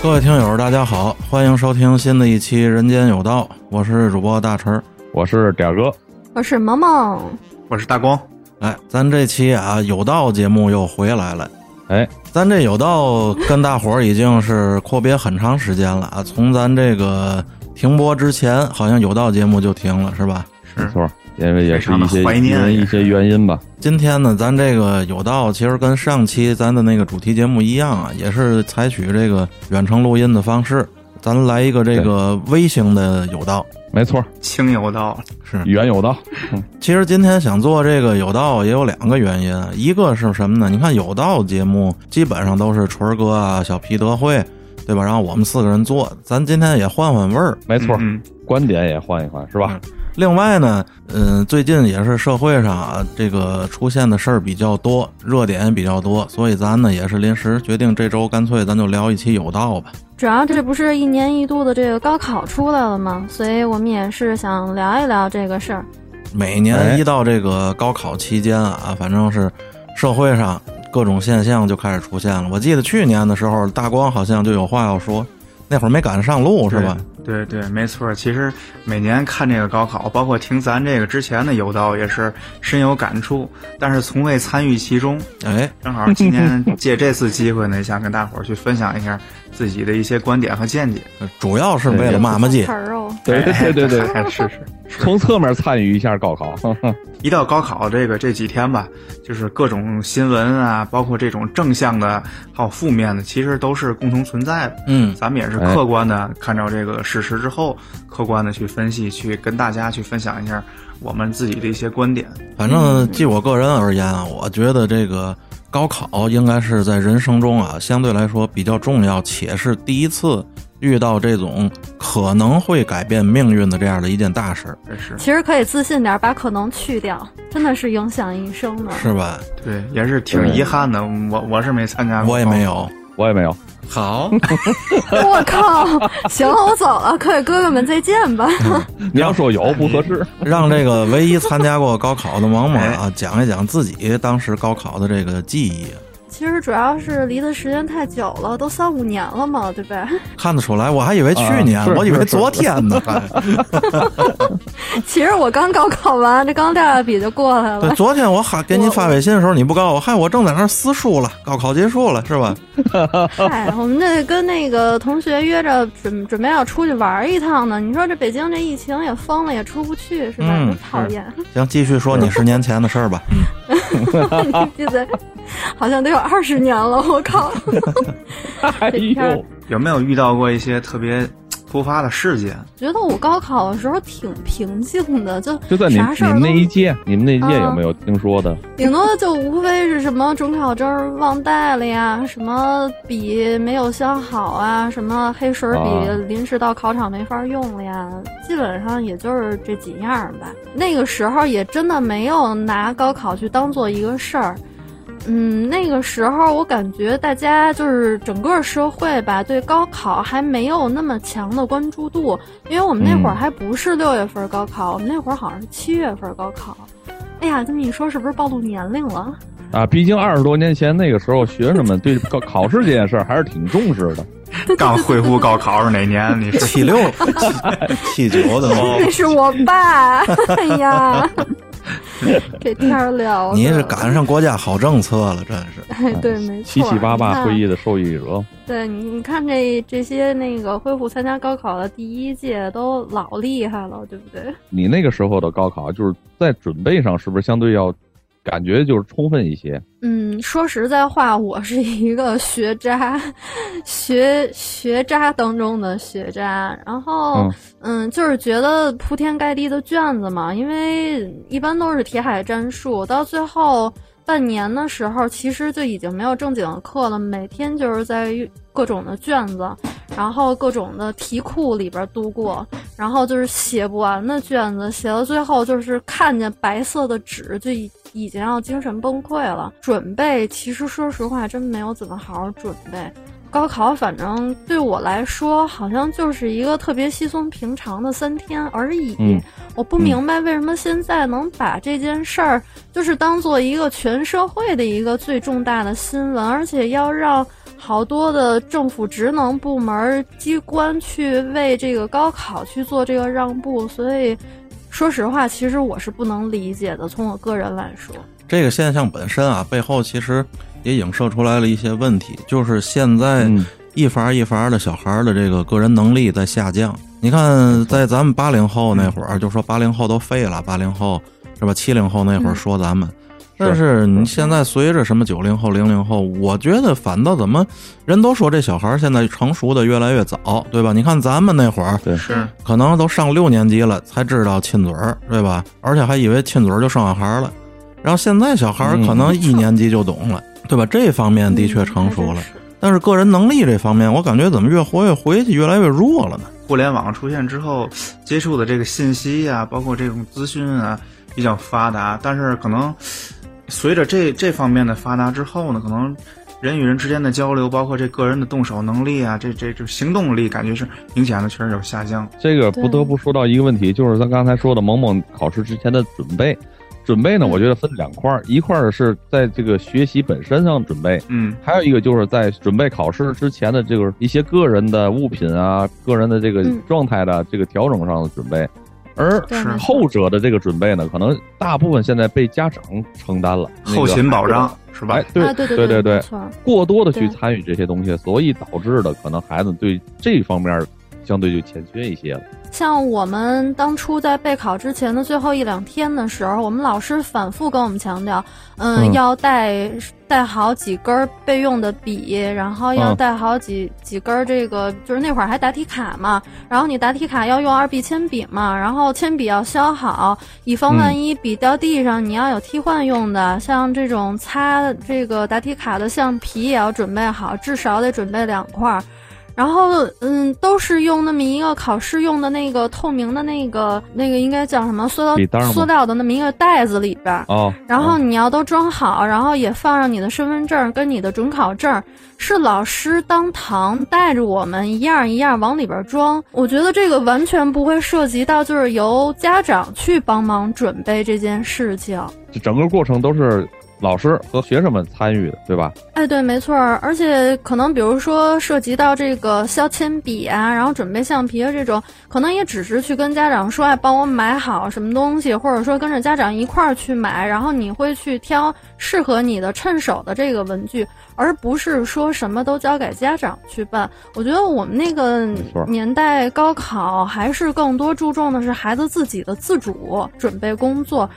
各位听友，大家好，欢迎收听新的一期《人间有道》，我是主播大陈儿。我是点儿哥，我是萌萌，我是大光。哎，咱这期啊有道节目又回来了。哎，咱这有道跟大伙儿已经是阔别很长时间了啊，从咱这个停播之前，好像有道节目就停了，是吧？没错，因为也是一些怀因念也是为一些原因吧。今天呢，咱这个有道其实跟上期咱的那个主题节目一样啊，也是采取这个远程录音的方式，咱来一个这个微型的有道。没错，轻有道，是，远有道。其实今天想做这个有道也有两个原因，一个是什么呢？你看有道节目基本上都是纯儿哥啊、小皮德惠，对吧？然后我们四个人做，咱今天也换换味儿。没错，嗯，观点也换一换，是吧？另外呢，嗯，最近也是社会上啊，这个出现的事儿比较多，热点也比较多，所以咱呢也是临时决定这周干脆咱就聊一期有道吧。主要这不是一年一度的这个高考出来了吗？所以我们也是想聊一聊这个事儿。每年一到这个高考期间啊，反正是社会上各种现象就开始出现了。我记得去年的时候，大光好像就有话要说，那会儿没赶上路是吧？对对，没错。其实每年看这个高考，包括听咱这个之前的有道，也是深有感触，但是从未参与其中。哎，正好今天借这次机会呢，想跟大伙儿去分享一下自己的一些观点和见解。主要是为了骂骂街词。儿哦，对对对对是是。从侧面参与一下高考。一到高考这个这几天吧，就是各种新闻啊，包括这种正向的，还有负面的，其实都是共同存在的。嗯，咱们也是客观的看着这个事实之后，客观的去分析，去跟大家去分享一下我们自己的一些观点。反正就我个人而言啊，我觉得这个高考应该是在人生中啊相对来说比较重要，且是第一次遇到这种可能会改变命运的这样的一件大事儿，是其实可以自信点，把可能去掉，真的是影响一生的。是吧？对，也是挺遗憾的。我我是没参加过，我也没。有。我也没有。好，我靠！行了，我走了，各位哥哥们再见吧。你要说有不合适，让这个唯一参加过高考的萌萌哎啊，讲一讲自己当时高考的这个记忆。其实主要是离的时间太久了，都三五年了嘛，对呗？看得出来，我还以为去年，啊我以为昨天呢。还 其实我刚高考完，这刚撂下笔就过来了对，了。昨天我还给你发微信的时候，你不告诉我，嗨，我正在那儿撕书了，高考结束了，是吧？嗨，我们这跟那个同学约着准准备要出去玩一趟呢。你说这北京这疫情也封了，也出不去，是吧？嗯真讨厌。行，继续说你十年前的事儿吧。嗯，记得好像得有二十年了，我靠！哎这片儿呦，有没有遇到过一些特别突发的事件？觉得我高考的时候挺平静的，就就在你你们那一届，你们那一届啊有没有听说的？顶多就无非是什么准考证忘带了呀，什么笔没有削好啊，什么黑水笔啊临时到考场没法用了呀，基本上也就是这几样儿吧。那个时候也真的没有拿高考去当做一个事儿。嗯，那个时候我感觉大家就是整个社会吧，对高考还没有那么强的关注度，因为我们那会儿嗯还不是六月份高考，我们那会儿好像是七月份高考。哎呀，这么一说，是不是暴露年龄了？啊，毕竟二十多年前那个时候，学生们对高考试这件事儿还是挺重视的。刚恢复高考是哪年？你是七六、七七九的吗？那是我爸。哎呀，这天儿聊的，你是赶上国家好政策了，真是。哎，对，没错。七七八八会议的受益者，对你，你看这这些那个恢复参加高考的第一届都老厉害了，对不对？你那个时候的高考，就是在准备上是不是相对要感觉就是充分一些？嗯，说实在话，我是一个学渣，学学渣当中的学渣。然后，嗯嗯就是觉得铺天盖地的卷子嘛，因为一般都是题海战术，到最后半年的时候，其实就已经没有正经的课了，每天就是在各种的卷子，然后各种的题库里边度过，然后就是写不完的卷子，写到最后就是看见白色的纸就已已经要精神崩溃了。准备其实说实话，真没有怎么好好准备。高考反正对我来说，好像就是一个特别稀松平常的三天而已。嗯我不明白为什么现在能把这件事儿，就是当做一个全社会的一个最重大的新闻，而且要让好多的政府职能部门机关去为这个高考去做这个让步，所以说实话，其实我是不能理解的。从我个人来说，这个现象本身啊，背后其实也影射出来了一些问题，就是现在嗯一伐一伐的小孩儿的这个个人能力在下降。你看，在咱们八零后那会儿，就说八零后都废了，八零后是吧？七零后那会儿说咱们，但是你现在随着什么九零后、零零后，我觉得反倒怎么人都说这小孩儿现在成熟的越来越早，对吧？你看咱们那会儿对是可能都上六年级了才知道亲嘴儿，对吧？而且还以为亲嘴儿就生小孩儿了。然后现在小孩儿可能一年级就懂了，对吧？这方面的确成熟了嗯，是但是个人能力这方面，我感觉怎么越活越回去，越来越弱了呢？互联网出现之后，接触的这个信息呀、包括这种资讯啊，比较发达。但是可能随着这这方面的发达之后呢，可能人与人之间的交流，包括这个人的动手能力啊，这这这行动力，感觉是明显的确实有下降。这个不得不说到一个问题，就是咱刚才说的萌萌考试之前的准备。准备呢，嗯。我觉得分两块儿，一块儿是在这个学习本身上准备，嗯，还有一个就是在准备考试之前的这个一些个人的物品啊、个人的这个嗯。状态的这个调整上的准备，而后者的这个准备呢，可能大部分现在被家长承担了，那个后勤保障是吧？哎？，对啊，对对对对。过多的去参与这些东西，所以导致的可能孩子对这方面相对就欠缺一些了。像我们当初在备考之前的最后一两天的时候，我们老师反复跟我们强调，嗯，嗯要带带好几根儿备用的笔，然后要嗯带好几、几根儿这个，就是那会儿还答题卡嘛，然后你答题卡要用二 B 铅笔嘛，然后铅笔要削好，以防万一笔掉地上，你要有替换用的，像这种擦这个答题卡的橡皮也要准备好，至少得准备两块儿。然后，嗯，都是用那么一个考试用的那个透明的那个那个应该叫什么塑料塑料的那么一个袋子里边儿，哦，然后嗯你要都装好，然后也放上你的身份证跟你的准考证，是老师当堂带着我们一样一样往里边装。我觉得这个完全不会涉及到就是由家长去帮忙准备这件事情。这整个过程都是老师和学生们参与的，对吧？哎，对，没错儿，而且可能比如说涉及到这个削铅笔啊，然后准备橡皮啊这种，可能也只是去跟家长说，哎，帮我买好什么东西，或者说跟着家长一块儿去买，然后你会去挑适合你的、趁手的这个文具，而不是说什么都交给家长去办。我觉得我们那个年代高考还是更多注重的是孩子自己的自主准备工作。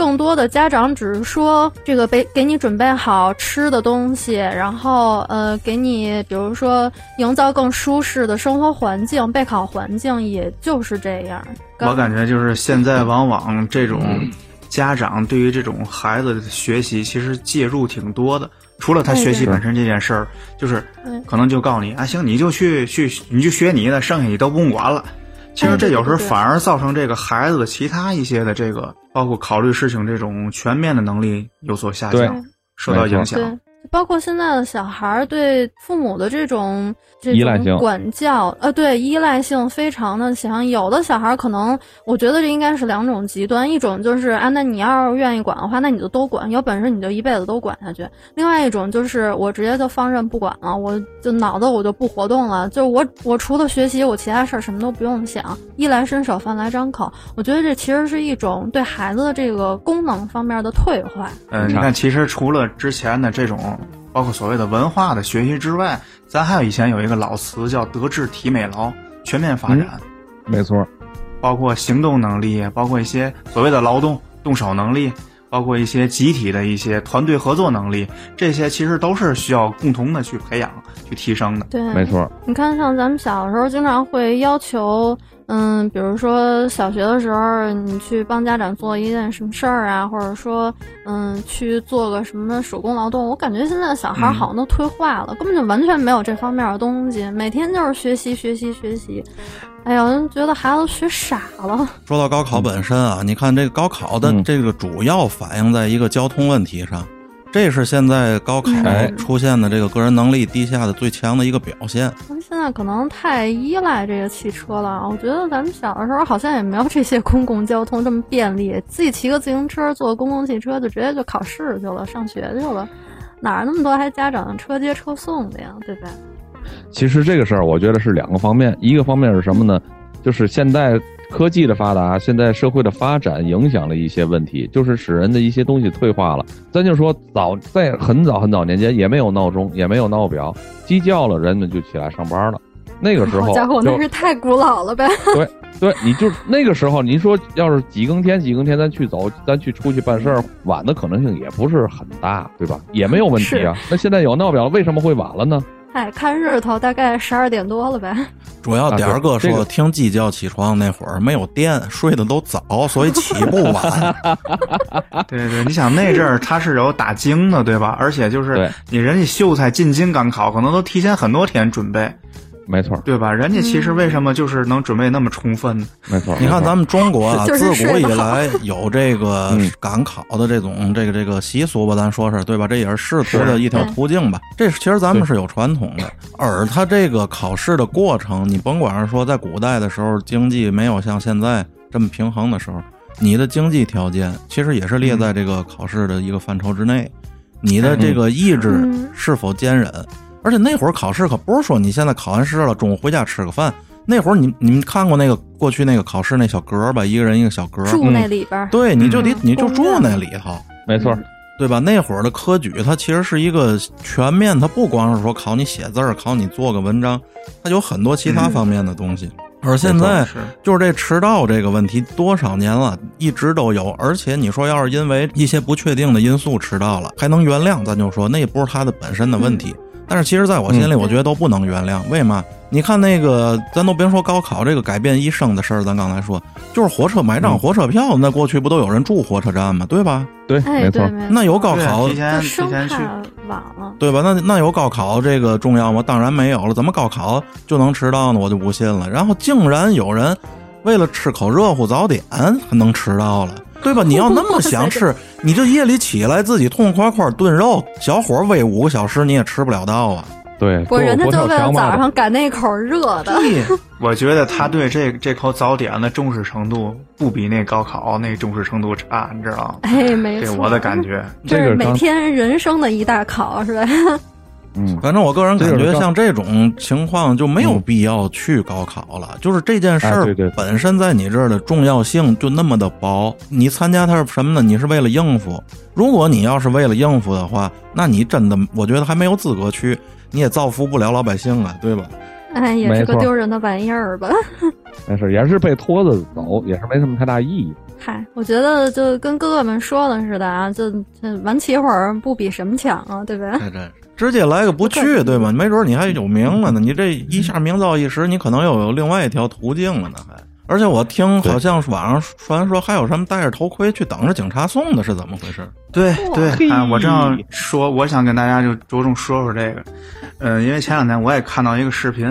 更多的家长只是说这个给给你准备好吃的东西，然后呃给你比如说营造更舒适的生活环境、备考环境，也就是这样。我感觉就是现在往往这种家长对于这种孩子的学习，其实介入挺多的。除了他学习本身这件事儿，就是可能就告诉你啊，行，你就去去，你就学你的，剩下你都不用管了。其实这有时候反而造成这个孩子的其他一些的这个，包括考虑事情这种全面的能力有所下降，受到影响。对，包括现在的小孩儿对父母的这种这依赖性种管教，呃，对依赖性非常的强。有的小孩儿可能，我觉得这应该是两种极端，一种就是啊，那你要是愿意管的话，那你就都管，有本事你就一辈子都管下去；另外一种就是我直接就放任不管了，我就脑子我就不活动了，就我我除了学习，我其他事儿什么都不用想，衣来伸手，饭来张口。我觉得这其实是一种对孩子的这个功能方面的退化。嗯，你看，其实除了之前的这种，包括所谓的文化的学习之外，咱还有以前有一个老词叫“德智体美劳”，全面发展，没错，包括行动能力，包括一些所谓的劳动动手能力，包括一些集体的一些团队合作能力，这些其实都是需要共同的去培养、去提升的。对，没错。你看，像咱们小时候经常会要求，嗯，比如说小学的时候，你去帮家长做一件什么事儿啊，或者说，嗯，去做个什么手工劳动。我感觉现在小孩好像都退化了，根本就完全没有这方面的东西，每天就是学习学习学习。哎呀，我就觉得孩子学傻了。说到高考本身啊，你看这个高考的嗯这个主要反映在一个交通问题上，这是现在高考哎出现的这个个人能力低下的最强的一个表现。咱们现在可能太依赖这个汽车了。我觉得咱们小的时候好像也没有这些公共交通这么便利，自己骑个自行车，坐公共汽车就直接就考试去了，上学去了。哪儿那么多还家长车接车送的呀，对吧？其实这个事儿，我觉得是两个方面，一个方面是什么呢？就是现在科技的发达，现在社会的发展影响了一些问题，就是使人的一些东西退化了。咱就说早在很早很早年间，也没有闹钟，也没有闹表，鸡叫了，人们就起来上班了。那个时候好家伙，那是太古老了呗！对对，你就那个时候，您说要是几更天几更天咱去走，咱去出去办事儿，晚的可能性也不是很大，对吧？也没有问题啊。那现在有闹表，为什么会晚了呢？哎，看日头大概十二点多了呗。主要点儿哥说，啊这个听鸡叫起床那会儿没有电，睡得都早，所以起不晚。对对，你想那阵儿他是有打更的，对吧？而且就是你人家秀才进京赶考，可能都提前很多天准备，没错，对吧？人家其实为什么就是能准备那么充分呢？没错。你看咱们中国啊，自古以来有这个嗯赶考的这种这个这个习俗吧，咱说是对吧？这也是仕途的一条途径吧。这其实咱们是有传统的，而它这个考试的过程，你甭管是说在古代的时候经济没有像现在这么平衡的时候，你的经济条件其实也是列在这个考试的一个范畴之内，你的这个意志嗯是否坚忍。而且那会儿考试可不是说你现在考完试了，中午回家吃个饭。那会儿你你们看过那个过去那个考试那小格儿吧？一个人一个小格儿，住那里边儿，对，你就得嗯你就住那里头，没错，对吧？那会儿的科举，它其实是一个全面，它不光是说考你写字儿，考你做个文章，它有很多其他嗯方面的东西。而现在是就是这迟到这个问题多少年了，一直都有。而且你说要是因为一些不确定的因素迟到了，还能原谅，咱就说那也不是他的本身的问题。但是其实在我心里，嗯我觉得都不能原谅。为嘛？你看那个，咱都别说高考这个改变一生的事儿，咱刚才说，就是火车买张嗯火车票，那过去不都有人住火车站吗？对吧？对，哎，没错那有高考提前提前去，晚了。对吧？那那有高考这个重要吗？当然没有了。怎么高考就能迟到呢？我就不信了。然后竟然有人为了吃口热乎早点还能迟到了，对吧？你要那么 想吃，你就夜里起来自己痛快快炖肉，小火煨五个小时，你也吃不了到啊。对，不，人家就为了早上赶那口热的。我觉得他对这这口早点的重视程度不比那高考那重视程度差，你知道吗？哎，没错，这我的感。觉。这是每天人生的一大考，是吧？嗯，反正我个人感觉，像这种情况就没有必要去高考了。就是这件事本身在你这儿的重要性就那么的薄，你参加它是什么呢？你是为了应付。如果你要是为了应付的话，那你真的我觉得还没有资格去，你也造福不了老百姓啊，对吧？哎，也是个丢人的玩意儿吧。没事，也是被拖着走，也是没什么太大意义。嗨，我觉得就跟哥哥们说的似的啊，就这晚起会儿不比什么强啊，对吧？这真是直接来个不去，对吧？没准你还有名了呢，你这一下名噪一时，你可能又有另外一条途径了呢，还。而且我听好像网上传说还有什么戴着头盔去等着警察送的，是怎么回事？对对我正要说，我想跟大家就着重说说这个，嗯，因为前两天我也看到一个视频，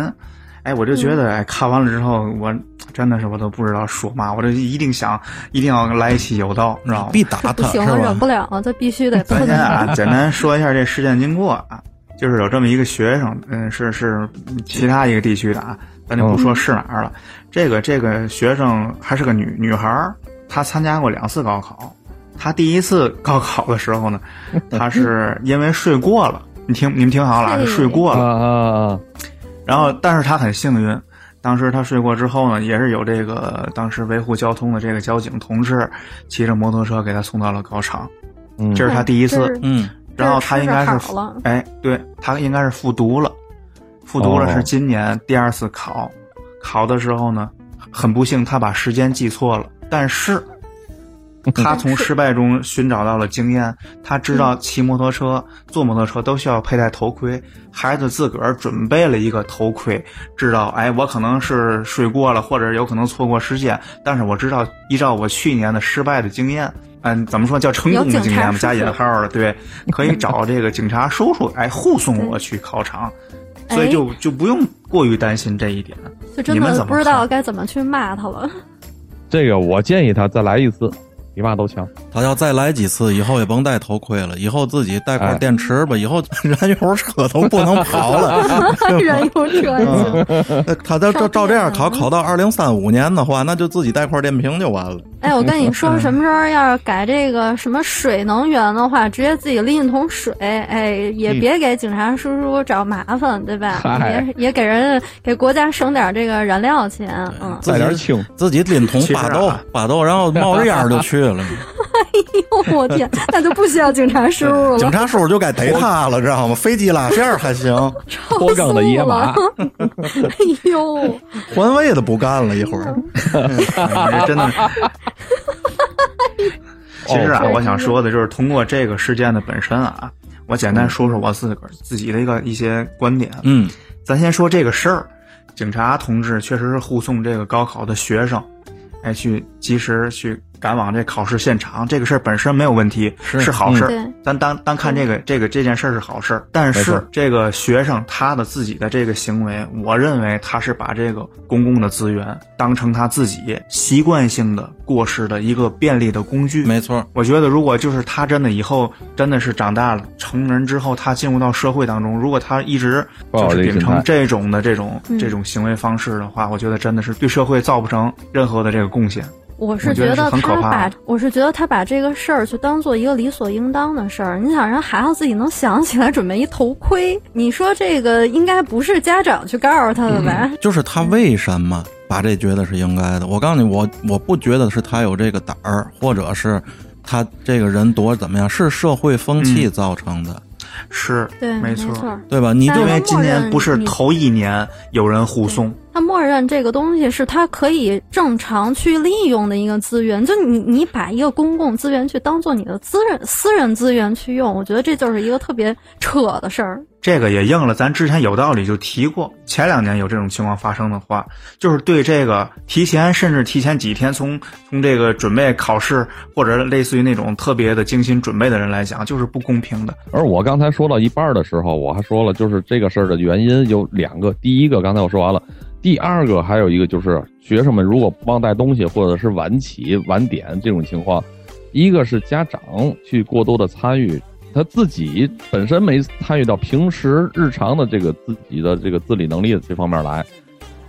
哎，我就觉得，哎，看完了之后，我真的是我都不知道说嘛，我这一定想，一定要来一期有道，知道吗？必打他，不行，是我忍不？了了，这必须得咱。先啊，简单说一下这事件经过啊，就是有这么一个学生，嗯，是是其他一个地区的啊，咱就不说是哪儿了。这个这个学生还是个女女孩儿，她参加过两次高考。她第一次高考的时候呢，她是因为睡过了，你听你们听好了睡过啊了。啊啊！然后，但是他很幸运，当时他睡过之后呢，也是有这个当时维护交通的这个交警同志骑着摩托车给他送到了考场。嗯，这是他第一次。嗯，然后他应该是哎，对他应该是复读了，复读了哦。是今年第二次考，考的时候呢，很不幸他把时间记错了，但是他从失败中寻找到了经验，他知道骑摩托车、坐摩托车都需要佩戴头盔，孩子自个儿准备了一个头盔，知道哎，我可能是睡过了，或者有可能错过时间，但是我知道依照我去年的失败的经验。嗯，怎么说叫成功的经验嘛？加引号的，对，可以找这个警察叔叔，哎，护送我去考场，所以哎就就不用过于担心这一点。就真你们怎么的不知道该怎么去骂他了。这个我建议他再来一次，比嘛都强。他要再来几次，以后也甭戴头盔了，以后自己带块哎电池吧，以后 燃油车都不能跑了。燃油车嗯那他要照照这样考，考到二零三五年的话，那就自己带块电瓶就完了。哎，我跟你说，什么时候要是改这个什么水能源的话，直接自己拎一桶水，哎，也别给警察叔叔找麻烦，对吧？也也给人给国家省点这个燃料钱，嗯，带点轻，自己拎桶 巴豆，巴豆，然后 冒着烟就去了。哎呦我天，那就不需要警察叔叔了，警察叔叔就该逮他了，知道吗？飞机拉线还行，脱缰的野马。哎呦，环卫的不干了一会儿，真的。其实啊，我想说的就是通过这个事件的本身啊，我简单说说我自个儿自己的一个一些观点。嗯，咱先说这个事儿，警察同志确实是护送这个高考的学生，哎，去及时去。赶往这考试现场，这个事儿本身没有问题，是好事。咱单单看这个这个这件事儿是好事，但是这个学生他的自己的这个行为，我认为他是把这个公共的资源当成他自己习惯性的过失的一个便利的工具。没错，我觉得如果就是他真的以后真的是长大了成人之后，他进入到社会当中，如果他一直就是秉承这种的这种这种行为方式的话，我觉得真的是对社会造不成任何的这个贡献。我是觉得他把，我是觉得他把这个事儿就当做一个理所应当的事儿。你想让孩子自己能想起来准备一头盔，你说这个应该不是家长去告诉他的吧？就是他为什么把这觉得是应该的？我告诉你，我我不觉得是他有这个胆儿，或者是他这个人多怎么样，是社会风气造成的。是，对，没错，对吧？你因为今年不是头一年有人护送，他默认这个东西是它可以正常去利用的一个资源。就你，你把一个公共资源去当做你的私人私人资源去用，我觉得这就是一个特别扯的事儿。这个也应了，咱之前有道理就提过，前两年有这种情况发生的话，就是对这个提前甚至提前几天从从这个准备考试或者类似于那种特别的精心准备的人来讲，就是不公平的。而我刚才说到一半的时候，我还说了，就是这个事儿的原因有两个，第一个刚才我说完了，第二个还有一个就是学生们如果忘带东西或者是晚起晚点这种情况，一个是家长去过多的参与。他自己本身没参与到平时日常的这个自己的这个自理能力这方面来，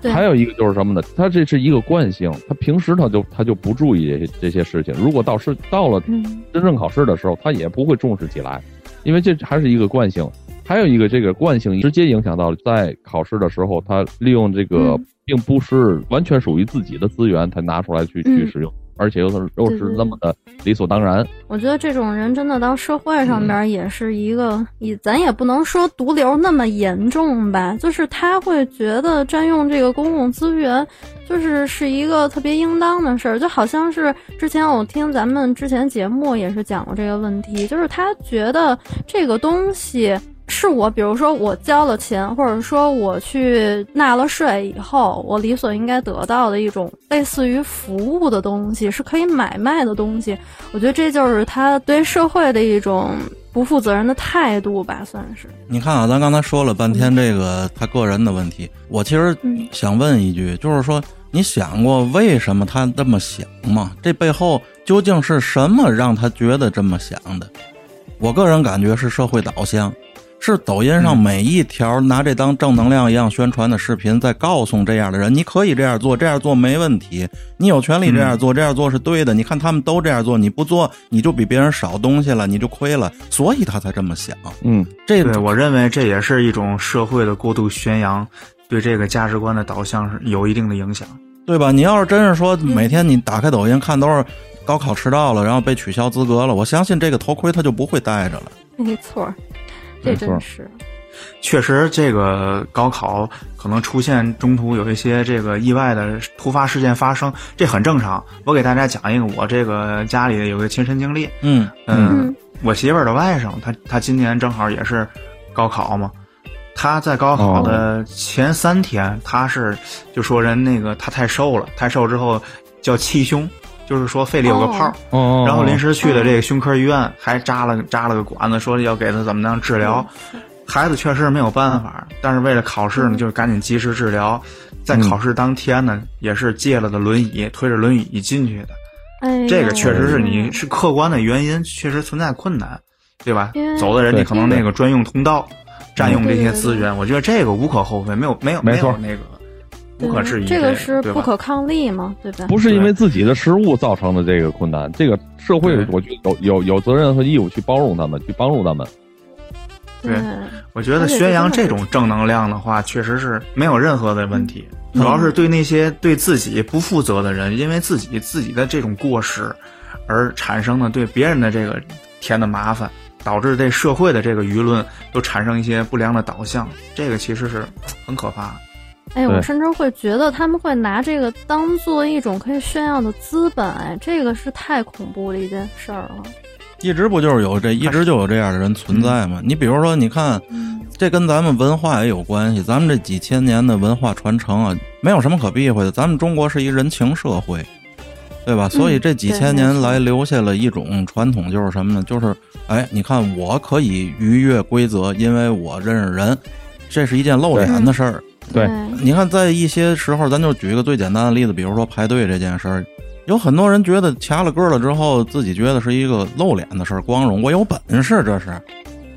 还有一个就是什么呢？他这是一个惯性，他平时他就他就不注意这些这些事情。如果到是到了真正考试的时候，他也不会重视起来，因为这还是一个惯性。还有一个这个惯性直接影响到在考试的时候，他利用这个并不是完全属于自己的资源，他拿出来去去使用。而且又是又是那么的理所当然。我觉得这种人真的到社会上边也是一个，也咱也不能说毒瘤那么严重吧，就是他会觉得占用这个公共资源，就是是一个特别应当的事儿。就好像是之前我听咱们之前节目也是讲过这个问题，就是他觉得这个东西。是我，比如说我交了钱，或者说我去纳了税以后，我理所应该得到的一种类似于服务的东西，是可以买卖的东西。我觉得这就是他对社会的一种不负责任的态度吧，算是。你看啊，咱刚才说了半天这个他个人的问题，我其实想问一句，就是说你想过为什么他这么想吗？这背后究竟是什么让他觉得这么想的？我个人感觉是社会导向。是抖音上每一条拿这当正能量一样宣传的视频，在告诉这样的人：你可以这样做，这样做没问题，你有权利这样做，这样做是对的。你看他们都这样做，你不做，你就比别人少东西了，你就亏了。所以他才这么想。嗯，这对我认为这也是一种社会的过度宣扬，对这个价值观的导向是有一定的影响，对吧？你要是真是说每天你打开抖音看都是高考迟到了，然后被取消资格了，我相信这个头盔他就不会戴着了。没错。这真是，确实，这个高考可能出现中途有一些这个意外的突发事件发生，这很正常。我给大家讲一个我这个家里有个亲身经历。嗯嗯，我媳妇儿的外甥，他他今年正好也是高考嘛。他在高考的前三天，他是就说人那个他太瘦了，太瘦之后叫气胸。就是说肺里有个泡，然后临时去的这个胸科医院，还扎了扎了个管子，说要给他怎么样治疗。孩子确实没有办法，但是为了考试呢，就是赶紧及时治疗。在考试当天呢，也是借了的轮椅，推着轮椅进去的。哎，这个确实是你是客观的原因，确实存在困难，对吧？走的人家可能那个专用通道，占用这些资源，我觉得这个无可厚非，没有没有没有那个。无可置疑。这个是不可抗力嘛，对吧？不是因为自己的失误造成的这个困难，这个社会我觉得有有有责任和义务去包容他们，去帮助他们。对对，我觉得宣扬这种正能量的话，确实是没有任何的问题。嗯主要是对那些对自己不负责的人，因为自己自己的这种过失而产生的对别人的这个添的麻烦，导致这社会的这个舆论都产生一些不良的导向，这个其实是很可怕的。哎，我甚至会觉得他们会拿这个当做一种可以炫耀的资本，哎，这个是太恐怖的一件事儿了。一直不就是有这一直就有这样的人存在吗？你比如说，你看，这跟咱们文化也有关系。咱们这几千年的文化传承啊，没有什么可避讳的。咱们中国是一人情社会，对吧？所以这几千年来留下了一种传统，就是什么呢？就是哎，你看我可以逾越规则，因为我认识人，这是一件露脸的事儿。对。你看，在一些时候，咱就举一个最简单的例子，比如说排队这件事儿，有很多人觉得掐了个了之后，自己觉得是一个露脸的事儿，光荣，我有本事，这是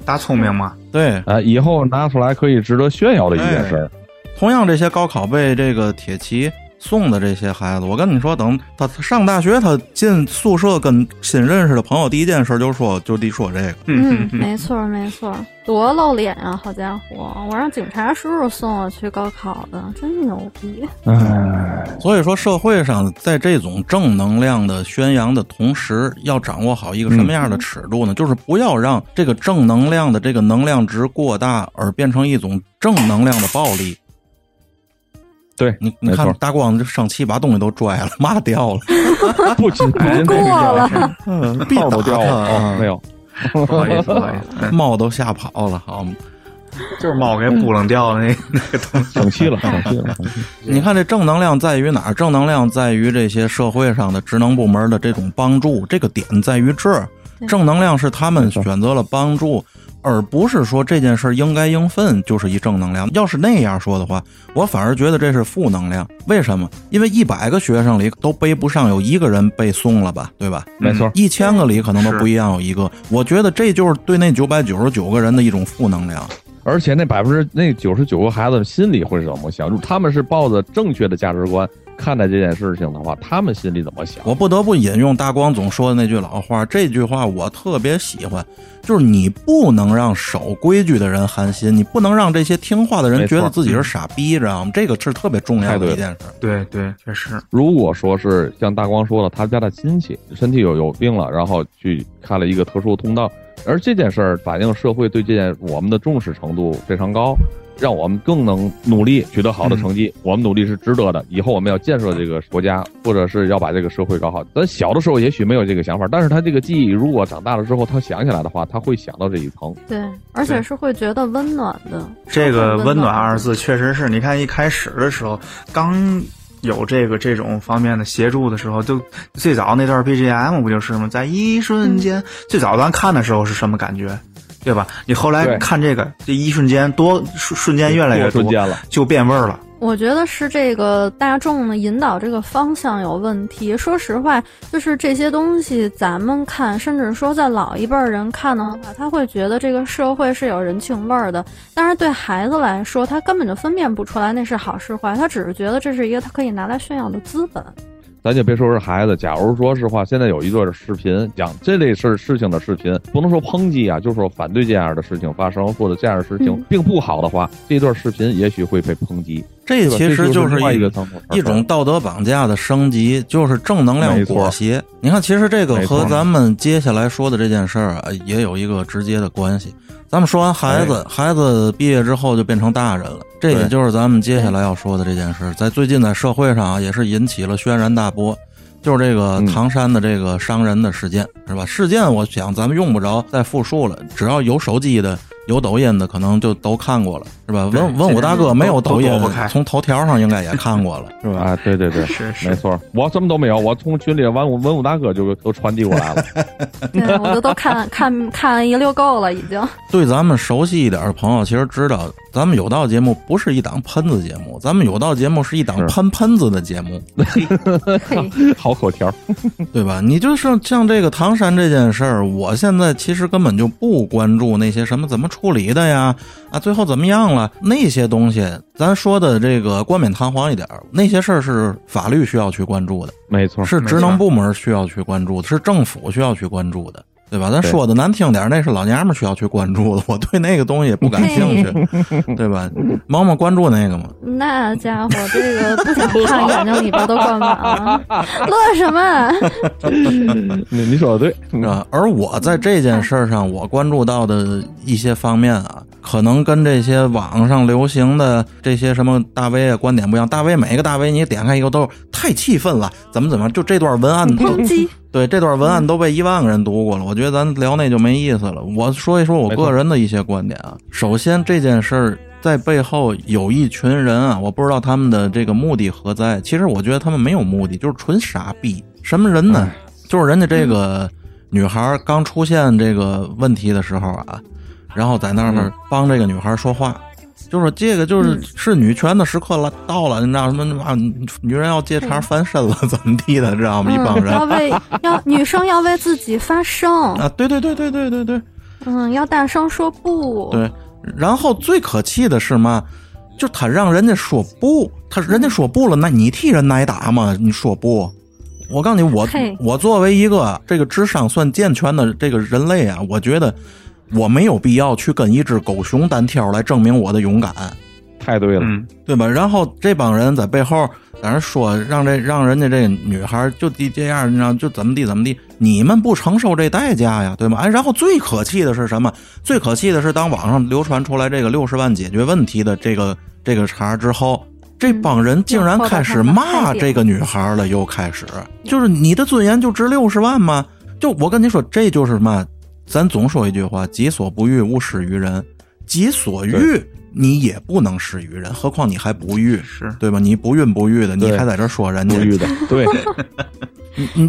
大聪明嘛，对。啊，以后拿出来可以值得炫耀的一件事儿。同样，这些高考被这个铁骑送的这些孩子，我跟你说，等他他上大学，他进宿舍跟新认识的朋友，第一件事就说就得说这个。嗯，没错没错，多露脸啊！好家伙，我让警察叔叔送我去高考的，真牛逼！唉，所以说，社会上在这种正能量的宣扬的同时，要掌握好一个什么样的尺度呢？就是不要让这个正能量的这个能量值过大，而变成一种正能量的暴力。对，你你看大光就生气把东西都拽了，嘛掉了，不仅不仅过了，嗯，号都掉了哦，没有，有。不好意思，不好意思，嗯猫都吓跑了，好吗？就是猫给扑棱掉的那那个东西。生气了，生气了，生气了。你看这正能量在于哪儿？正能量在于这些社会上的职能部门的这种帮助，这个点在于这正能量是他们选择了帮助，而不是说这件事应该应分就是一正能量。要是那样说的话，我反而觉得这是负能量。为什么？因为一百个学生里都背不上有一个人背诵了吧，对吧？没错，一千个里可能都不一样有一个。我觉得这就是对那九百九十九个人的一种负能量。而且那百分之那九十九个孩子心里会是怎么想？他们是抱着正确的价值观看待这件事情的话，他们心里怎么想？我不得不引用大光总说的那句老话，这句话我特别喜欢，就是你不能让守规矩的人寒心，你不能让这些听话的人觉得自己是傻逼，知道吗？这个是特别重要的一件事。对对，确实，如果说是像大光说的，他家的亲戚身体有有病了，然后去开了一个特殊通道，而这件事儿反映社会对这件我们的重视程度非常高，让我们更能努力取得好的成绩。我们努力是值得的，以后我们要建设这个国家，或者是要把这个社会搞好。咱小的时候也许没有这个想法，但是他这个记忆如果长大了之后，他想起来的话，他会想到这一层。对，而且是会觉得温暖的。这个“温暖”二字，确实是你看一开始的时候刚。有这个这种方面的协助的时候，就最早那段 BGM 不就是吗？在一瞬间，最早咱看的时候是什么感觉，对吧？你后来看这个，这一瞬间多瞬瞬间越来越多，瞬间了，就变味儿了。我觉得是这个大众的引导这个方向有问题。说实话，就是这些东西咱们看，甚至说在老一辈儿人看的话，他会觉得这个社会是有人情味儿的。但是对孩子来说，他根本就分辨不出来那是好是坏，他只是觉得这是一个他可以拿来炫耀的资本。咱就别说是孩子，假如说实话，现在有一段视频讲这类事事情的视频，不能说抨击啊，就是说反对这样的事情发生，或者这样的事情嗯并不好的话，这段视频也许会被抨击。这其实就是一种道德绑架的升级，就是正能量裹挟。你看，其实这个和咱们接下来说的这件事儿啊，也有一个直接的关系。咱们说完孩子，孩子毕业之后就变成大人了，这也就是咱们接下来要说的这件事，在最近在社会上啊，也是引起了轩然大波。就是这个嗯唐山的这个伤人的事件，是吧？事件我想咱们用不着再复述了，只要有手机的、有抖音的，可能就都看过了，是吧？对文文武大哥没有抖音从头条上应该也看过了，是吧？啊，对对对，是是没错，我什么都没有，我从群里文武文武大哥就都传递过来了。对，我都都看 看看一溜够了，已经。对咱们熟悉一点的朋友，其实知道咱们有道节目不是一档喷子节目，咱们有道节目是一档喷喷子的节目，嘿，好口条，对吧？你就是像这个唐山这件事儿，我现在其实根本就不关注那些什么怎么处理的呀？啊，最后怎么样了？那些东西，咱说的这个冠冕堂皇一点儿，那些事儿是法律需要去关注的，没错，是职能部门需要去关注的，是政府需要去关注的。对吧？咱说的难听点儿，那是老娘们需要去关注的，我对那个东西也不感兴趣，对吧？萌萌关注那个吗？那家伙，这个不想看，眼睛里边都灌满了，乐什么？你你说的对，嗯啊，而我在这件事上，我关注到的一些方面啊，可能跟这些网上流行的这些什么大 V 啊观点不一样。大 V 每个大 V 你点开一个都是太气愤了，怎么怎么，就这段文案都抨 击，对这段文案都被一万个人读过了。我觉得咱聊那就没意思了。我说一说我个人的一些观点啊。首先这件事儿在背后有一群人啊，我不知道他们的这个目的何在。其实我觉得他们没有目的，就是纯傻逼。什么人呢？就是人家这个女孩儿刚出现这个问题的时候啊，然后在那儿帮这个女孩儿说话，就说这个就是是女权的时刻了，到了，你知道什么啊？女人要借茬翻身了，怎么地的，知道吗？一帮嗯，人要为要女生要为自己发声，啊，对对对对对对对嗯，要大声说不，对。然后最可气的是嘛，就他让人家说不，他人家说不了，那你替人挨打吗？你说不？我告诉你，我我作为一个这个智商算健全的这个人类啊，我觉得我没有必要去跟一只狗熊单挑来证明我的勇敢，太对了，嗯，对吧？然后这帮人在背后在那说，让这让人家这女孩就地这样，你知道就怎么地怎么地，你们不承受这代价呀，对吗？哎，然后最可气的是什么？最可气的是，当网上流传出来这个六十万解决问题的这个这个茬之后。这帮人竟然开始骂这个女孩了，又开始就是你的尊严就值六十万吗？就我跟你说，这就是嘛，咱总说一句话：己所不欲，勿施于人。己所欲，你也不能施于人，何况你还不欲，是对吧？你不孕不育的，你还在这说人家，不育的，对，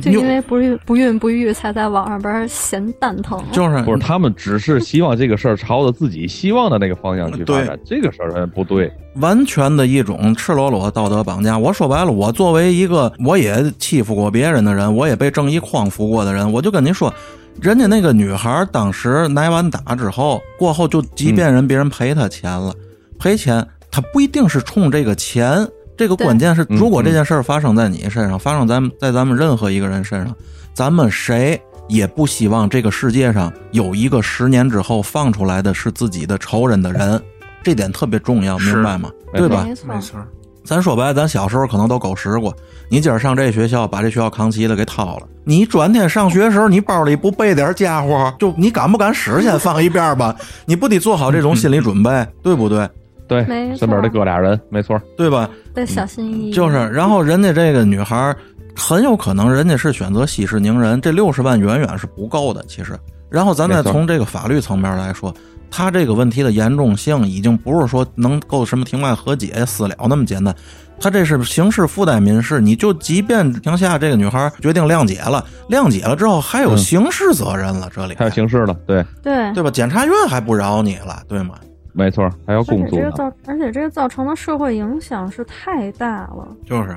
就因为不孕不孕不育，才在网上边闲蛋疼。就是不是他们只是希望这个事儿朝着自己希望的那个方向去发展，这个事儿不对，完全的一种赤裸裸道德绑架。我说白了，我作为一个我也欺负过别人的人，我也被正义匡扶过的人，我就跟您说，人家那个女孩当时挨完打之后，过后就即便人别人赔她钱了，赔钱，她不一定是冲这个钱。这个关键是，嗯如果这件事儿发生在你身上，发生在在咱们任何一个人身上，咱们谁也不希望这个世界上有一个十年之后放出来的是自己的仇人的人，这点特别重要，明白吗？对吧？没错没，错，咱说白了，咱小时候可能都狗食过。你今儿上这学校，把这学校扛旗的给掏了。你转天上学的时候，你包里不备点家伙，就你敢不敢使？先放一边吧。你不得做好这种心理准备，对不对？对没，错身边得搁俩人，没错，对吧？得小心翼翼。就是，然后人家这个女孩儿很有可能人家是选择息事宁人，这六十万远远是不够的，其实。然后咱再从这个法律层面来说，他这个问题的严重性已经不是说能够什么庭外和解私了那么简单，他这是刑事附带民事，你就即便庭下这个女孩决定谅解了，谅解了之后还有嗯刑事责任了，这里还有刑事了，对，对，对吧？检察院还不饶你了，对吗？没错，还要工作。而，且这个造，而且这个造成的社会影响是太大了。就是，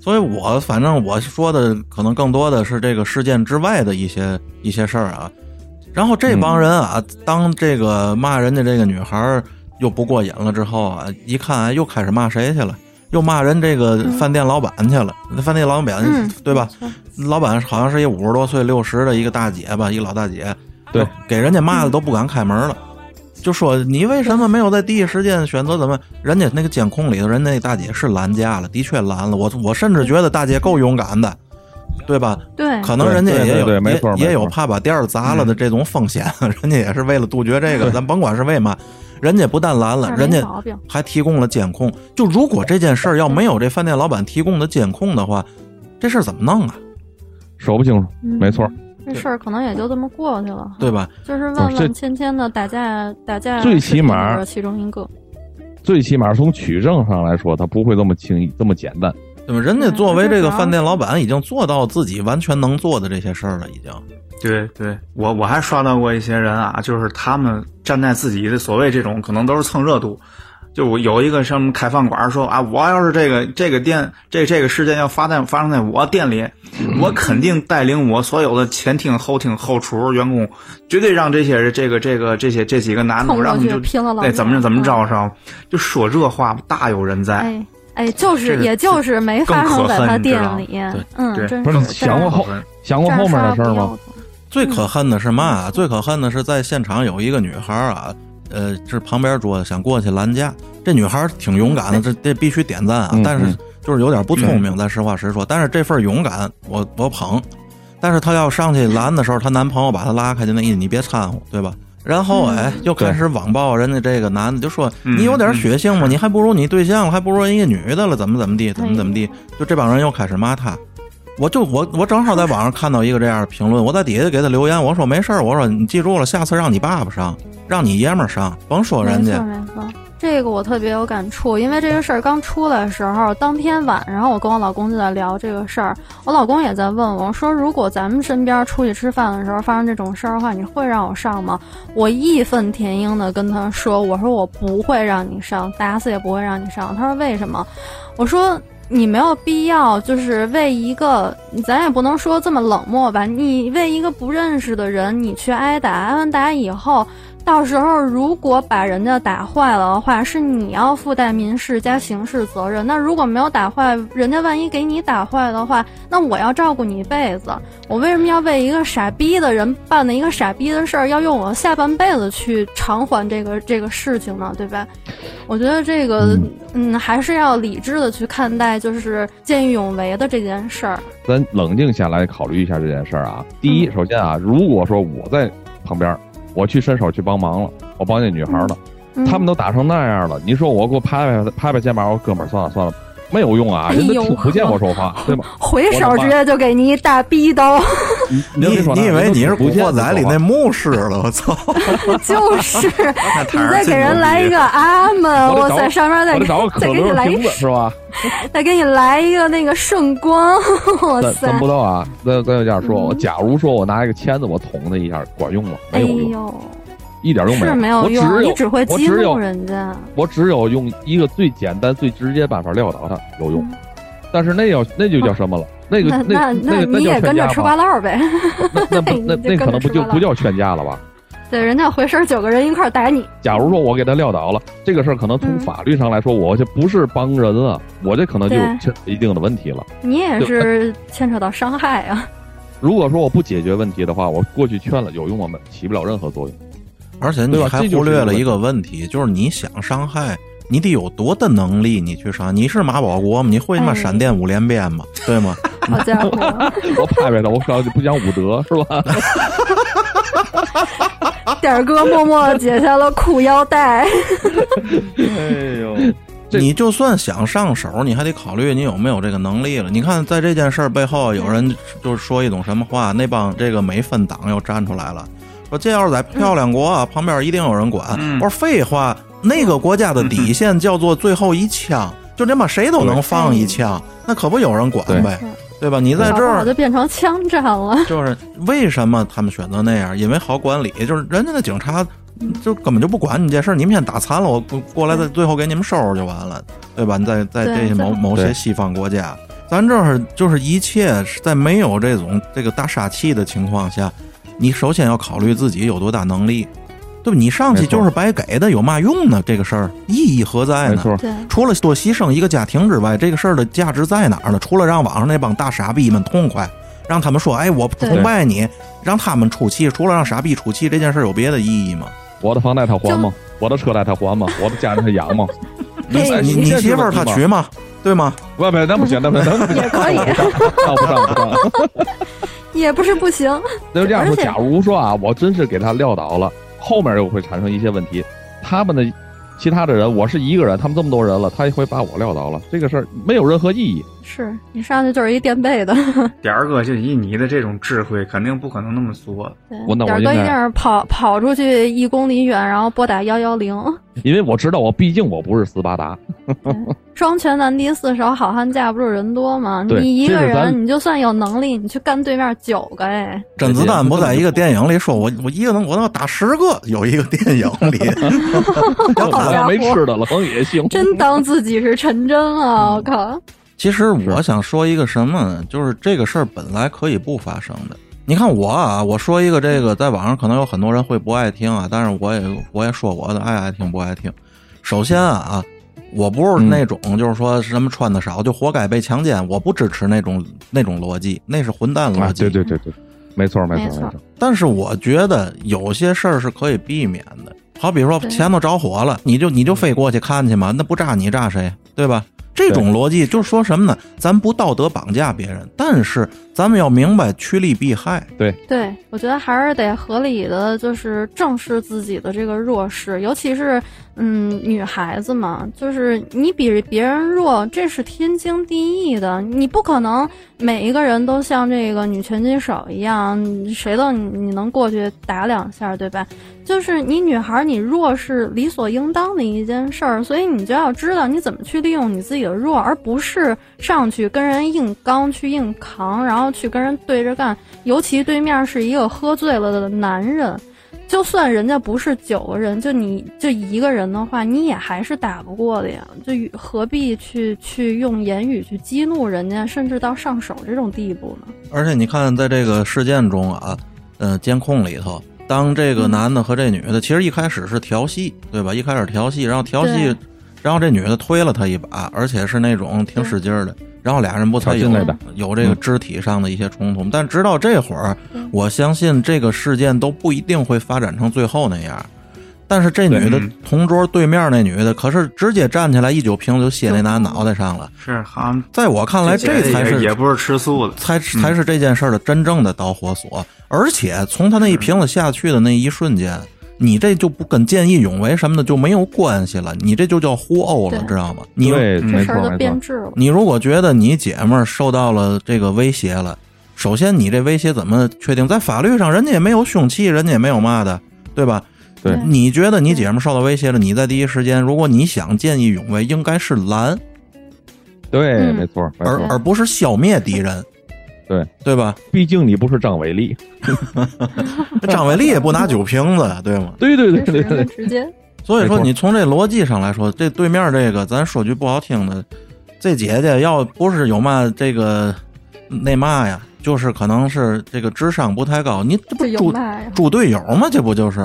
所以我反正我说的可能更多的是这个事件之外的一些一些事儿啊。然后这帮人啊，当这个骂人家这个女孩儿又不过瘾了之后啊，一看哎又开始骂谁去了，又骂人这个饭店老板去了。那饭店老板、嗯，对吧？老板好像是一五十多岁、六十的一个大姐吧，一个老大姐，对，给人家骂的都不敢开门了，就说你为什么没有在第一时间选择怎么？人家那个监控里头，人那大姐是拦架了，的确拦了。我我甚至觉得大姐够勇敢的，对吧？对，可能人家也有对对没错也也有怕把店儿砸了的这种风险，人家也是为了杜绝这个。咱甭管是为嘛，人家不但拦了，人家。还提供了监控。就如果这件事儿要没有这饭店老板提供的监控的话，这事儿怎么弄啊？说不清楚，嗯没错，这事儿可能也就这么过去了，对吧？就是万万千千的打架，打架最起码是其中一个。最起码从取证上来说，他不会这么轻易这么简单，对吧？人家嗯作为这个饭店老板，已经做到自己完全能做的这些事儿了，已经。对对，我我还刷到过一些人啊，就是他们站在自己的所谓这种可能都是蹭热度，就我有一个什么开饭馆说啊，我要是这个这个店这这个事件要发在发生在我店里，我肯定带领我所有的前厅后厅后厨员工，绝对让这些人这个这个这些这几个男的，冲过去我让你就拼了老对怎么着怎么着是吧，就说这话大有人在。哎哎，就是也就是没发生在他店里对真不是是想过后想过后面的事吗？？最可恨的是嘛啊？最可恨的是在现场有一个女孩啊，呃，这旁边桌子想过去拦架，这女孩挺勇敢的，这这必须点赞啊嗯！但是嗯就是有点不聪明，咱实话实说。但是这份勇敢，我我捧。但是她要上去拦的时候，她男朋友把她拉开，就那意思，你别掺和，对吧？然后哎，又开始网暴人家这个男的，就说嗯你有点血性吗？你还不如你对象了，还不如人家女的了，怎么怎么地，怎么怎么地？就这帮人又开始骂他。我就我我正好在网上看到一个这样的评论，我在底下给他留言，我说没事儿，我说你记住了，下次让你爸爸上，让你爷们儿上，甭说人家。没错没错，这个我特别有感触，因为这个事儿刚出来的时候，当天晚上我跟我老公就在聊这个事儿，我老公也在问我说，如果咱们身边出去吃饭的时候发生这种事儿的话，你会让我上吗？我义愤填膺的跟他说，我说我不会让你上，打死也不会让你上。他说为什么？我说。你没有必要，就是为一个，咱也不能说这么冷漠吧。你为一个不认识的人，你去挨打，挨完打以后，到时候如果把人家打坏了的话，是你要附带民事加刑事责任。那如果没有打坏，人家万一给你打坏的话，那我要照顾你一辈子。我为什么要为一个傻逼的人办的一个傻逼的事儿，要用我下半辈子去偿还这个 这个事情呢？对吧？我觉得这个，嗯，还是要理智的去看待，就是见义勇为的这件事儿。咱冷静下来考虑一下这件事儿啊。第一，嗯首先啊，如果说我在旁边，我去伸手去帮忙了，我帮那女孩了，嗯。他们都打成那样了，你说我给我拍拍拍拍肩膀，我说哥们儿算了算了，没有用啊，哎呦人家听不见我说话，对吧？回手直接就给你一大逼刀，你你以为你是《古惑仔》里那牧师了？我操！就是你再给人来一个阿门，哇塞，我得找上面再再给你来一个是吧？再给你来一个那个圣光，哇塞咱咱！不知道啊，咱咱就这样说，嗯我假如说我拿一个签子我捅他一下，管用吗？哎没有用，呦，一点用没有。是没有我只用，有你只会激怒人家。我只有用一个最简单、最直接办法撂倒他有用，嗯但是那要那就叫什么了？那个那那你也跟着吃瓜了，唠呗。那那那 可能不就不叫劝架了吧？对，人家回身九个人一块儿打你。假如说我给他撂倒了，这个事儿可能从嗯法律上来说，我这不是帮人啊，我这可能就对牵扯一定的问题了。你也是牵扯到伤害啊！如果说我不解决问题的话，我过去劝了有用吗？没起不了任何作用。而且你还忽略了一一个个问题，就是你想伤害，你得有多大能力，你去伤。你是马保国吗？你会他妈哎闪电五连鞭吗？对吗？好家伙，我拍拍他，我说你不讲武德是吧？点儿哥默默解下了裤腰带。哎呦，这你就算想上手，你还得考虑你有没有这个能力了。你看，在这件事儿背后，有人就是说一种什么话，那帮这个美分党又站出来了，说这要是在漂亮国啊，旁边一定有人管。嗯我说废话，那个国家的底线叫做最后一枪，就这么谁都能放一枪，那可不有人管呗，对吧？你在这儿搞不好就变成枪战了。就是为什么他们选择那样？因为好管理，就是人家的警察就根本就不管你这事儿，你们先打残了，我过过来再最后给你们收拾就完了，对吧？你在在这些某某些西方国家，咱这儿就是一切是在没有这种这个大杀器的情况下，你首先要考虑自己有多大能力，对吧？你上去就是白给的，有嘛用呢？这个事儿意义何在呢？没错，对，除了多牺牲一个家庭之外，这个事儿的价值在哪儿呢？除了让网上那帮大傻逼们痛快，让他们说：“哎，我崇拜你”，让他们出气，除了让傻逼出气，这件事儿有别的意义吗？我的房贷他还吗？我的车贷他还吗？我的家人他养吗？你哎你你媳妇儿他娶吗？对吗？不不，那不行，那不行，那不行，也可以上不上不上。也不是不行。那就这样说，假如说啊，我真是给他撂倒了，后面又会产生一些问题。他们的其他的人，我是一个人，他们这么多人了，他也会把我撂倒了，这个事儿没有任何意义。是你上去就是一垫背的，点儿哥就以你的这种智慧，肯定不可能那么做。对我那我点儿哥一定是跑跑出去一公里远，然后拨打幺幺零。因为我知道我毕竟我不是斯巴达，双拳难敌四手，好汉架不住人多嘛。你一个人，你就算有能力，你去干对面九个，哎，甄子丹不在一个电影里说，我我一个能我能打十个，有一个电影里，要他我没好家伙吃的了，可能也行。真当自己是陈真啊！我靠，其实我想说一个什么呢？就是这个事儿本来可以不发生的。你看我啊，我说一个这个，在网上可能有很多人会不爱听啊，但是我也我也说我的爱爱听不爱听。首先啊，我不是那种就是说什么穿的少就活该被强奸，我不支持那种那种逻辑，那是混蛋逻啊，辑。对对对对，没错没没错错没错。但是我觉得有些事儿是可以避免的，好比说前头着火了，你就你就飞过去看去嘛，那不炸你炸谁，对吧？这种逻辑就是说什么呢？咱不道德绑架别人，但是咱们要明白趋利避害。对对我觉得还是得合理的，就是正视自己的这个弱势，尤其是嗯女孩子嘛，就是你比别人弱，这是天经地义的，你不可能每一个人都像这个女拳击手一样，谁都你你能过去打两下，对吧？就是你女孩儿你弱是理所应当的一件事儿，所以你就要知道你怎么去利用你自己的弱，而不是上去跟人硬刚去硬扛，然后去跟人对着干。尤其对面是一个喝醉了的男人，就算人家不是九个人，就你就一个人的话，你也还是打不过的呀。就与何必去去用言语去激怒人家，甚至到上手这种地步呢？而且你看，在这个事件中啊，呃，监控里头，当这个男的和这女的，其实一开始是调戏，对吧？一开始调戏，然后调戏，然后这女的推了他一把，而且是那种挺使劲儿的，然后俩人不才有有这个肢体上的一些冲突。但直到这会儿，我相信这个事件都不一定会发展成最后那样。但是这女的嗯同桌对面那女的，可是直接站起来一酒瓶就歇那男脑袋上了。是好像在我看来，这才是也不是吃素的，才才是这件事儿的真正的导火索。而且从他那一瓶子下去的那一瞬间，你这就不跟见义勇为什么的就没有关系了，你这就叫互殴了，知道吗？你对，这事儿就错没错。变质了。你如果觉得你姐们儿受到了这个威胁了，首先你这威胁怎么确定？在法律上，人家也没有凶器，人家也没有嘛的，对吧？对你觉得你姐们儿受到威胁了，你在第一时间，如果你想见义勇为，应该是拦，对，嗯没错没错。而而不是消灭敌人，对对吧？毕竟你不是张伟丽。张伟丽也不拿酒瓶子呀，对吗？对对对对对，直接所以说，你从这逻辑上来说，这对面这个，咱说句不好听的，这姐姐要不是有嘛这个那嘛呀，就是可能是这个智商不太高，你这不猪。猪队友吗？这不就是？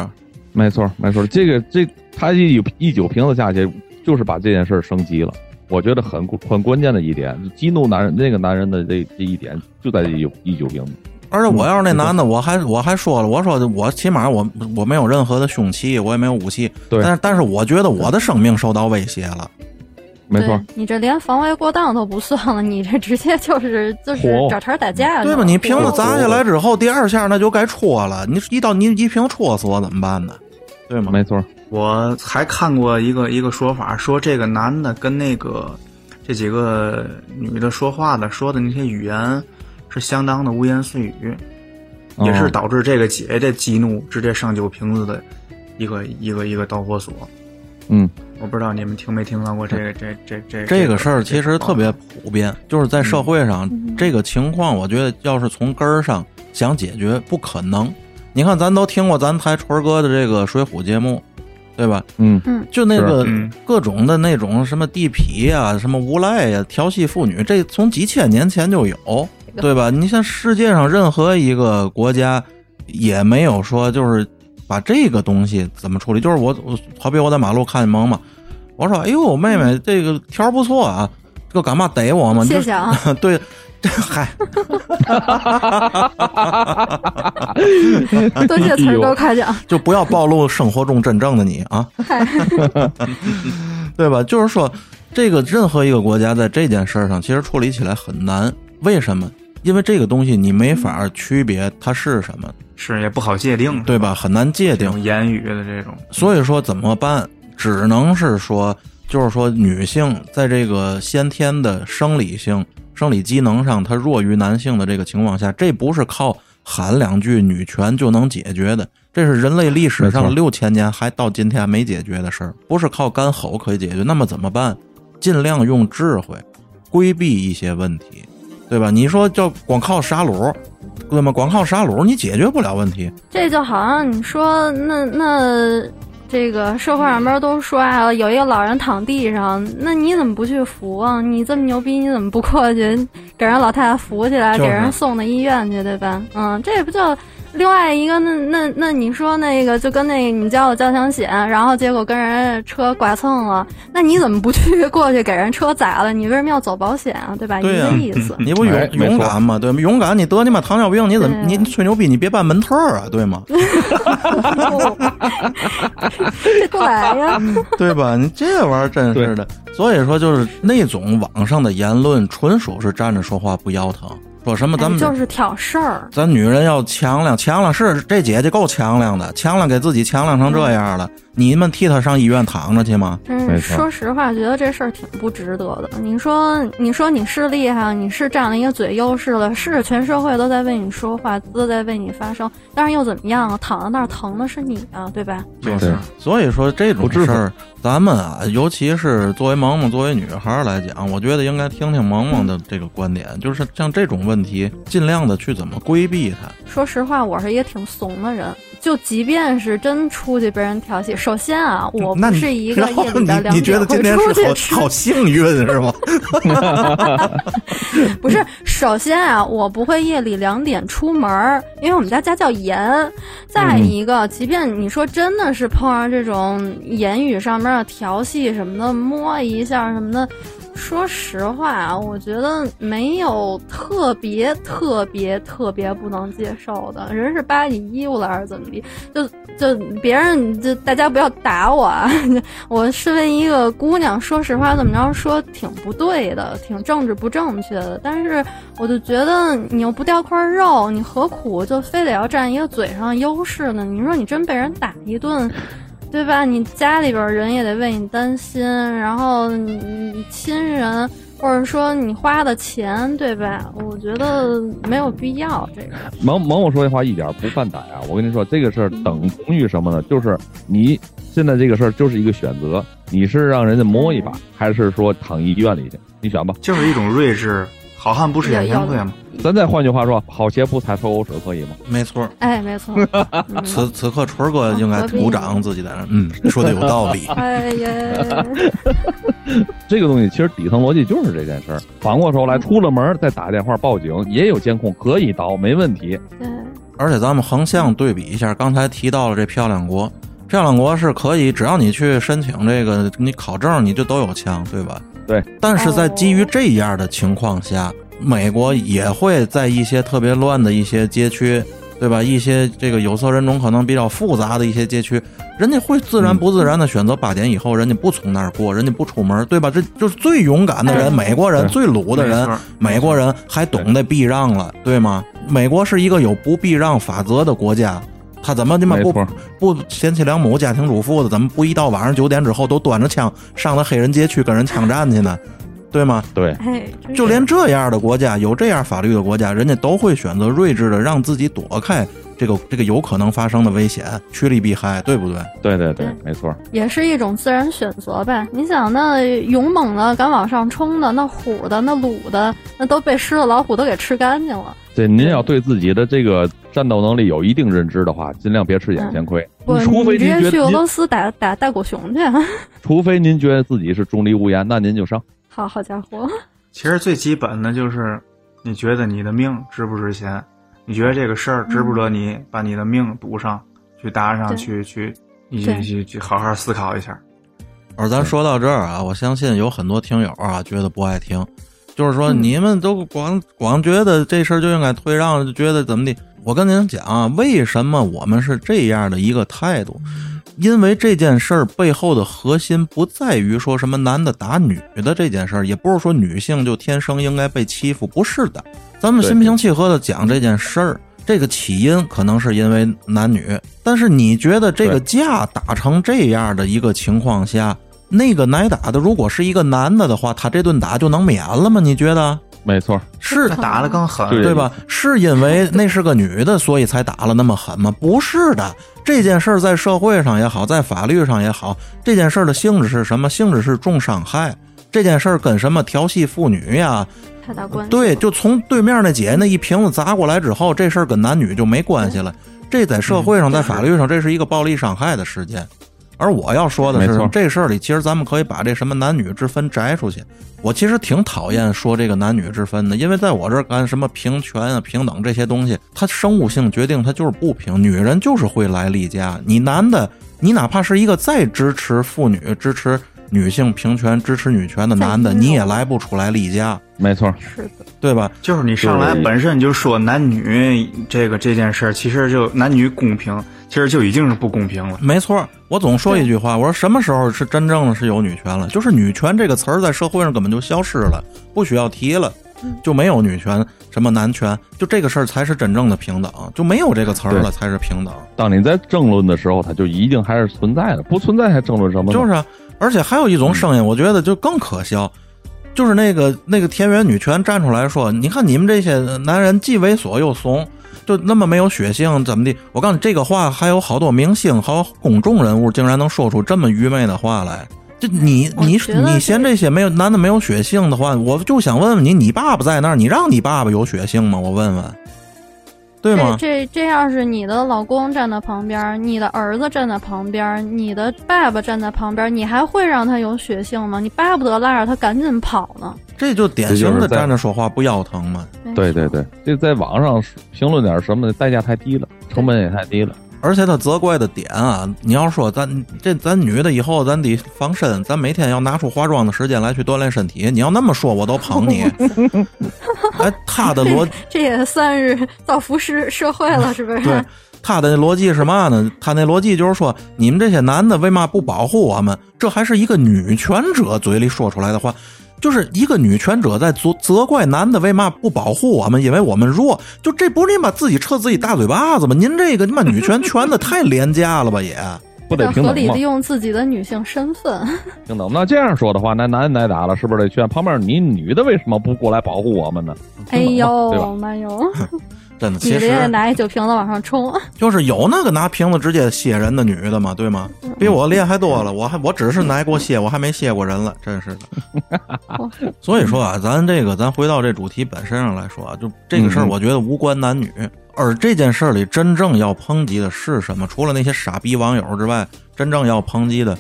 没错没错。这个这他一一酒瓶子下去，就是把这件事儿升级了。我觉得很很关键的一点，激怒男人那个男人的这这一点就在这一酒一酒瓶。而且我要是那男的，我还我还说了，我说我起码我我没有任何的凶器，我也没有武器，对但是但是我觉得我的生命受到威胁了，没错，你这连防卫过当都不算了，你这直接就是 就是找茬打架，对吧？你瓶子砸下来之后，第二下那就该戳了，你一刀你一瓶戳死我怎么办呢？对吗？没错。我还看过一个一个说法，说这个男的跟那个这几个女的说话的说的那些语言是相当的污言碎语，也是哦导致这个姐姐激怒直接上酒瓶子的一个一个一个导火索。嗯，我不知道你们听没听到过这个这这这这个事儿其实特别普遍，就是在社会上、嗯这个情况，我觉得要是从根儿上想解决，不可能。你看，咱都听过咱台春儿哥的这个水浒节目，对吧？嗯，就那个各种的那种什么地痞呀、什么无赖呀、调戏妇女，这从几千年前就有，对吧？你像世界上任何一个国家也没有说就是把这个东西怎么处理，就是我我好比我在马路看见萌萌，我说哎呦妹妹这个条儿不错啊，这个干嘛逮我嘛？谢谢啊，就 对，这嗨，多谢词儿哥夸奖。就不要暴露生活中真正的你啊，嗨，对吧？就是说，这个任何一个国家在这件事儿上，其实处理起来很难。为什么？因为这个东西你没法区别它是什么，是也不好界定，对吧？很难界定。言语的这种，所以说怎么办？只能是说，就是说，女性在这个先天的生理性生理机能上它弱于男性的这个情况下，这不是靠喊两句女权就能解决的，这是人类历史上六千年还到今天还没解决的事儿，不是靠干吼可以解决。那么怎么办？尽量用智慧规避一些问题，对吧？你说叫光靠杀戮，对吗？光靠杀戮你解决不了问题。这就好像你说那那这个社会上边都说啊，有一个老人躺地上，那你怎么不去扶啊？你这么牛逼，你怎么不过去给人老太太扶起来，就是给人送到医院去，对吧？嗯，这不就另外一个那那那你说那个就跟那个你交了交强险，然后结果跟人车剐蹭了，那你怎么不去过去给人车宰了？你为什么要走保险啊？对吧？对呀一个意思。你不勇、哎勇敢吗？对吗？勇敢，你得你妈糖尿病，你怎么对你你吹牛逼？你别办门特啊，对吗？这对呀，对吧？你这玩意儿真是的。所以说，就是那种网上的言论，纯属是站着说话不腰疼。说什么咱哎们、就是挑事儿。咱女人要强亮，强亮是这姐姐够强亮的，强亮给自己强亮成这样了，你们替他上医院躺着去吗？真是说实话，觉得这事儿挺不值得的。你说，你说你是厉害，你是占了一个嘴优势了，是全社会都在为你说话，都在为你发声，但是又怎么样啊？躺在那儿疼的是你啊，对吧？就是，所以说这种事儿，咱们啊，尤其是作为萌萌作为女孩儿来讲，我觉得应该听听萌萌的这个观点，就是像这种问题，尽量的去怎么规避它。说实话，我是一个挺怂的人。就即便是真出去被人调戏，首先啊，我不是一个夜里的两你你觉得今天是好幸运是吗？不是，首先啊，我不会夜里两点出门儿，因为我们家家教严。再一个，即便你说真的是碰上这种言语上面的调戏什么的，摸一下什么的，说实话啊，我觉得没有特别特别特别不能接受的。人是扒你衣服了还是怎么地？就就别人就大家不要打我啊！我身为一个姑娘，说实话，怎么着说挺不对的，挺政治不正确的。但是我就觉得你又不掉块肉，你何苦就非得要占一个嘴上的优势呢？你说你真被人打一顿。对吧？你家里边人也得为你担心，然后你你亲人，或者说你花的钱，对吧？我觉得没有必要这个。萌萌我说这话一点不犯胆啊！我跟你说，这个事儿等同于什么呢？就是你现在这个事儿就是一个选择，你是让人家摸一把，还是说躺医院里去？你选吧。就是一种睿智。好汉不吃眼前亏嘛。咱再换句话说，好鞋不踩臭狗屎，可以吗？没错。哎，没错。嗯此此刻，春哥应该鼓掌，自己在那，嗯，说的有道理。哎呀，这个东西其实底层逻辑就是这件事儿。反过头来，出了门再打电话报警，也有监控，可以倒，没问题。对。而且咱们横向对比一下，刚才提到了这漂亮国，漂亮国是可以，只要你去申请这个，你考证你就都有枪，对吧？对。但是在基于这样的情况下，美国也会在一些特别乱的一些街区，对吧？一些这个有色人种可能比较复杂的一些街区，人家会自然不自然的选择八点以后，人家不从那儿过，人家不出门，对吧？这就是最勇敢的人，美国人最鲁的人，美国人还懂得避让了，对吗？美国是一个有不避让法则的国家，他怎么他妈不不贤妻良母、家庭主妇的，怎么不一到晚上九点之后都端着枪上那黑人街区跟人枪战去呢？对吗？对，哎，就连这样的国家，有这样法律的国家，人家都会选择睿智的让自己躲开这个这个有可能发生的危险，趋利避害，对不对？对对对，没错，也是一种自然选择呗。你想，那勇猛的、敢往上冲的、那虎的、那鲁的，那都被狮子、老虎都给吃干净了。对，您要对自己的这个战斗能力有一定认知的话，尽量别吃眼前亏。不，除非直您觉得接去俄罗斯打打大狗熊去。除非您觉得自己是中立无言，那您就上。好好家伙，其实最基本的就是，你觉得你的命值不值钱？你觉得这个事儿值不值你把你的命赌上，去搭上去去，你去去去好好思考一下。而咱说到这儿啊，我相信有很多听友啊觉得不爱听，就是说你们都光光觉得这事儿就应该退让，就觉得怎么的？我跟您讲啊，为什么我们是这样的一个态度？因为这件事儿背后的核心不在于说什么男的打女的这件事儿，也不是说女性就天生应该被欺负，不是的。咱们心平气和的讲这件事儿，这个起因可能是因为男女，但是你觉得这个架打成这样的一个情况下，那个挨打的如果是一个男的的话，他这顿打就能免了吗？你觉得？没错，是他打的更狠，对对吧？是因为那是个女的，所以才打了那么狠吗？不是的，这件事儿在社会上也好，在法律上也好，这件事儿的性质是什么？性质是重伤害。这件事儿跟什么调戏妇女呀？太大关系。对，就从对面那姐那一瓶子砸过来之后，这事儿跟男女就没关系了。这在社会上，在法律上，这是一个暴力伤害的事件。而我要说的是，这事儿里其实咱们可以把这什么男女之分摘出去。我其实挺讨厌说这个男女之分的，因为在我这儿干什么平权啊、平等这些东西，它生物性决定它就是不平。女人就是会来例假，你男的，你哪怕是一个再支持妇女、支持女性平权、支持女权的男的，你也来不出来例假，没错，是的，对吧？就是你上来本身就说男女这个这件事儿，其实就男女公平，其实就已经是不公平了。没错，我总说一句话，我说什么时候是真正的是有女权了？就是女权这个词儿在社会上根本就消失了，不需要提了，就没有女权，什么男权，就这个事儿才是真正的平等，就没有这个词儿了才是平等。当你在争论的时候，它就一定还是存在的，不存在还争论什么？就是啊，而且还有一种声音，我觉得就更可笑，就是那个那个田园女权站出来说，你看你们这些男人既猥琐又怂，就那么没有血性，怎么的？我告诉你，这个话还有好多明星、还有公众人物竟然能说出这么愚昧的话来。就你你你嫌这这些没有男的没有血性的话，我就想问问你，你爸爸在那儿，你让你爸爸有血性吗？我问问，对吗？这这这要是你的老公站在旁边，你的儿子站在旁边，你的爸爸站在旁边，你还会让他有血性吗？你巴不得拉着他赶紧跑呢。这就典型的站着说话不腰疼嘛。对对对，这在网上评论点什么的，代价太低了，成本也太低了。而且他责怪的点啊，你要说咱这咱女的以后咱得防身，咱每天要拿出化妆的时间来去锻炼身体。你要那么说，我都捧你。哎，他的逻 这也算是造福社社会了，是不是？对他的逻辑是嘛呢？他那逻辑就是说，你们这些男的为嘛不保护我们？这还是一个女权者嘴里说出来的话。就是一个女权者在责责怪男的为嘛不保护我们，因为我们弱，就这不是你把自己撤自己大嘴巴子吗？您这个你妈女权权的太廉价了吧也。不得要平等吗合理利？用自己的女性身份。平等。那这样说的话，那男的挨打了，是不是得劝旁边你女的为什么不过来保护我们呢？哎呦，妈呦！真的，女其实拿一酒瓶子往上冲，就是有那个拿瓶子直接卸人的女的嘛，对吗？比我厉害多了，我还我只是拿过卸，我还没卸过人了，真是的。所以说啊，咱这个咱回到这主题本身上来说啊，就这个事儿，嗯我觉得无关男女。而这件事儿里真正要抨击的是什么？除了那些傻逼网友之外，真正要抨击的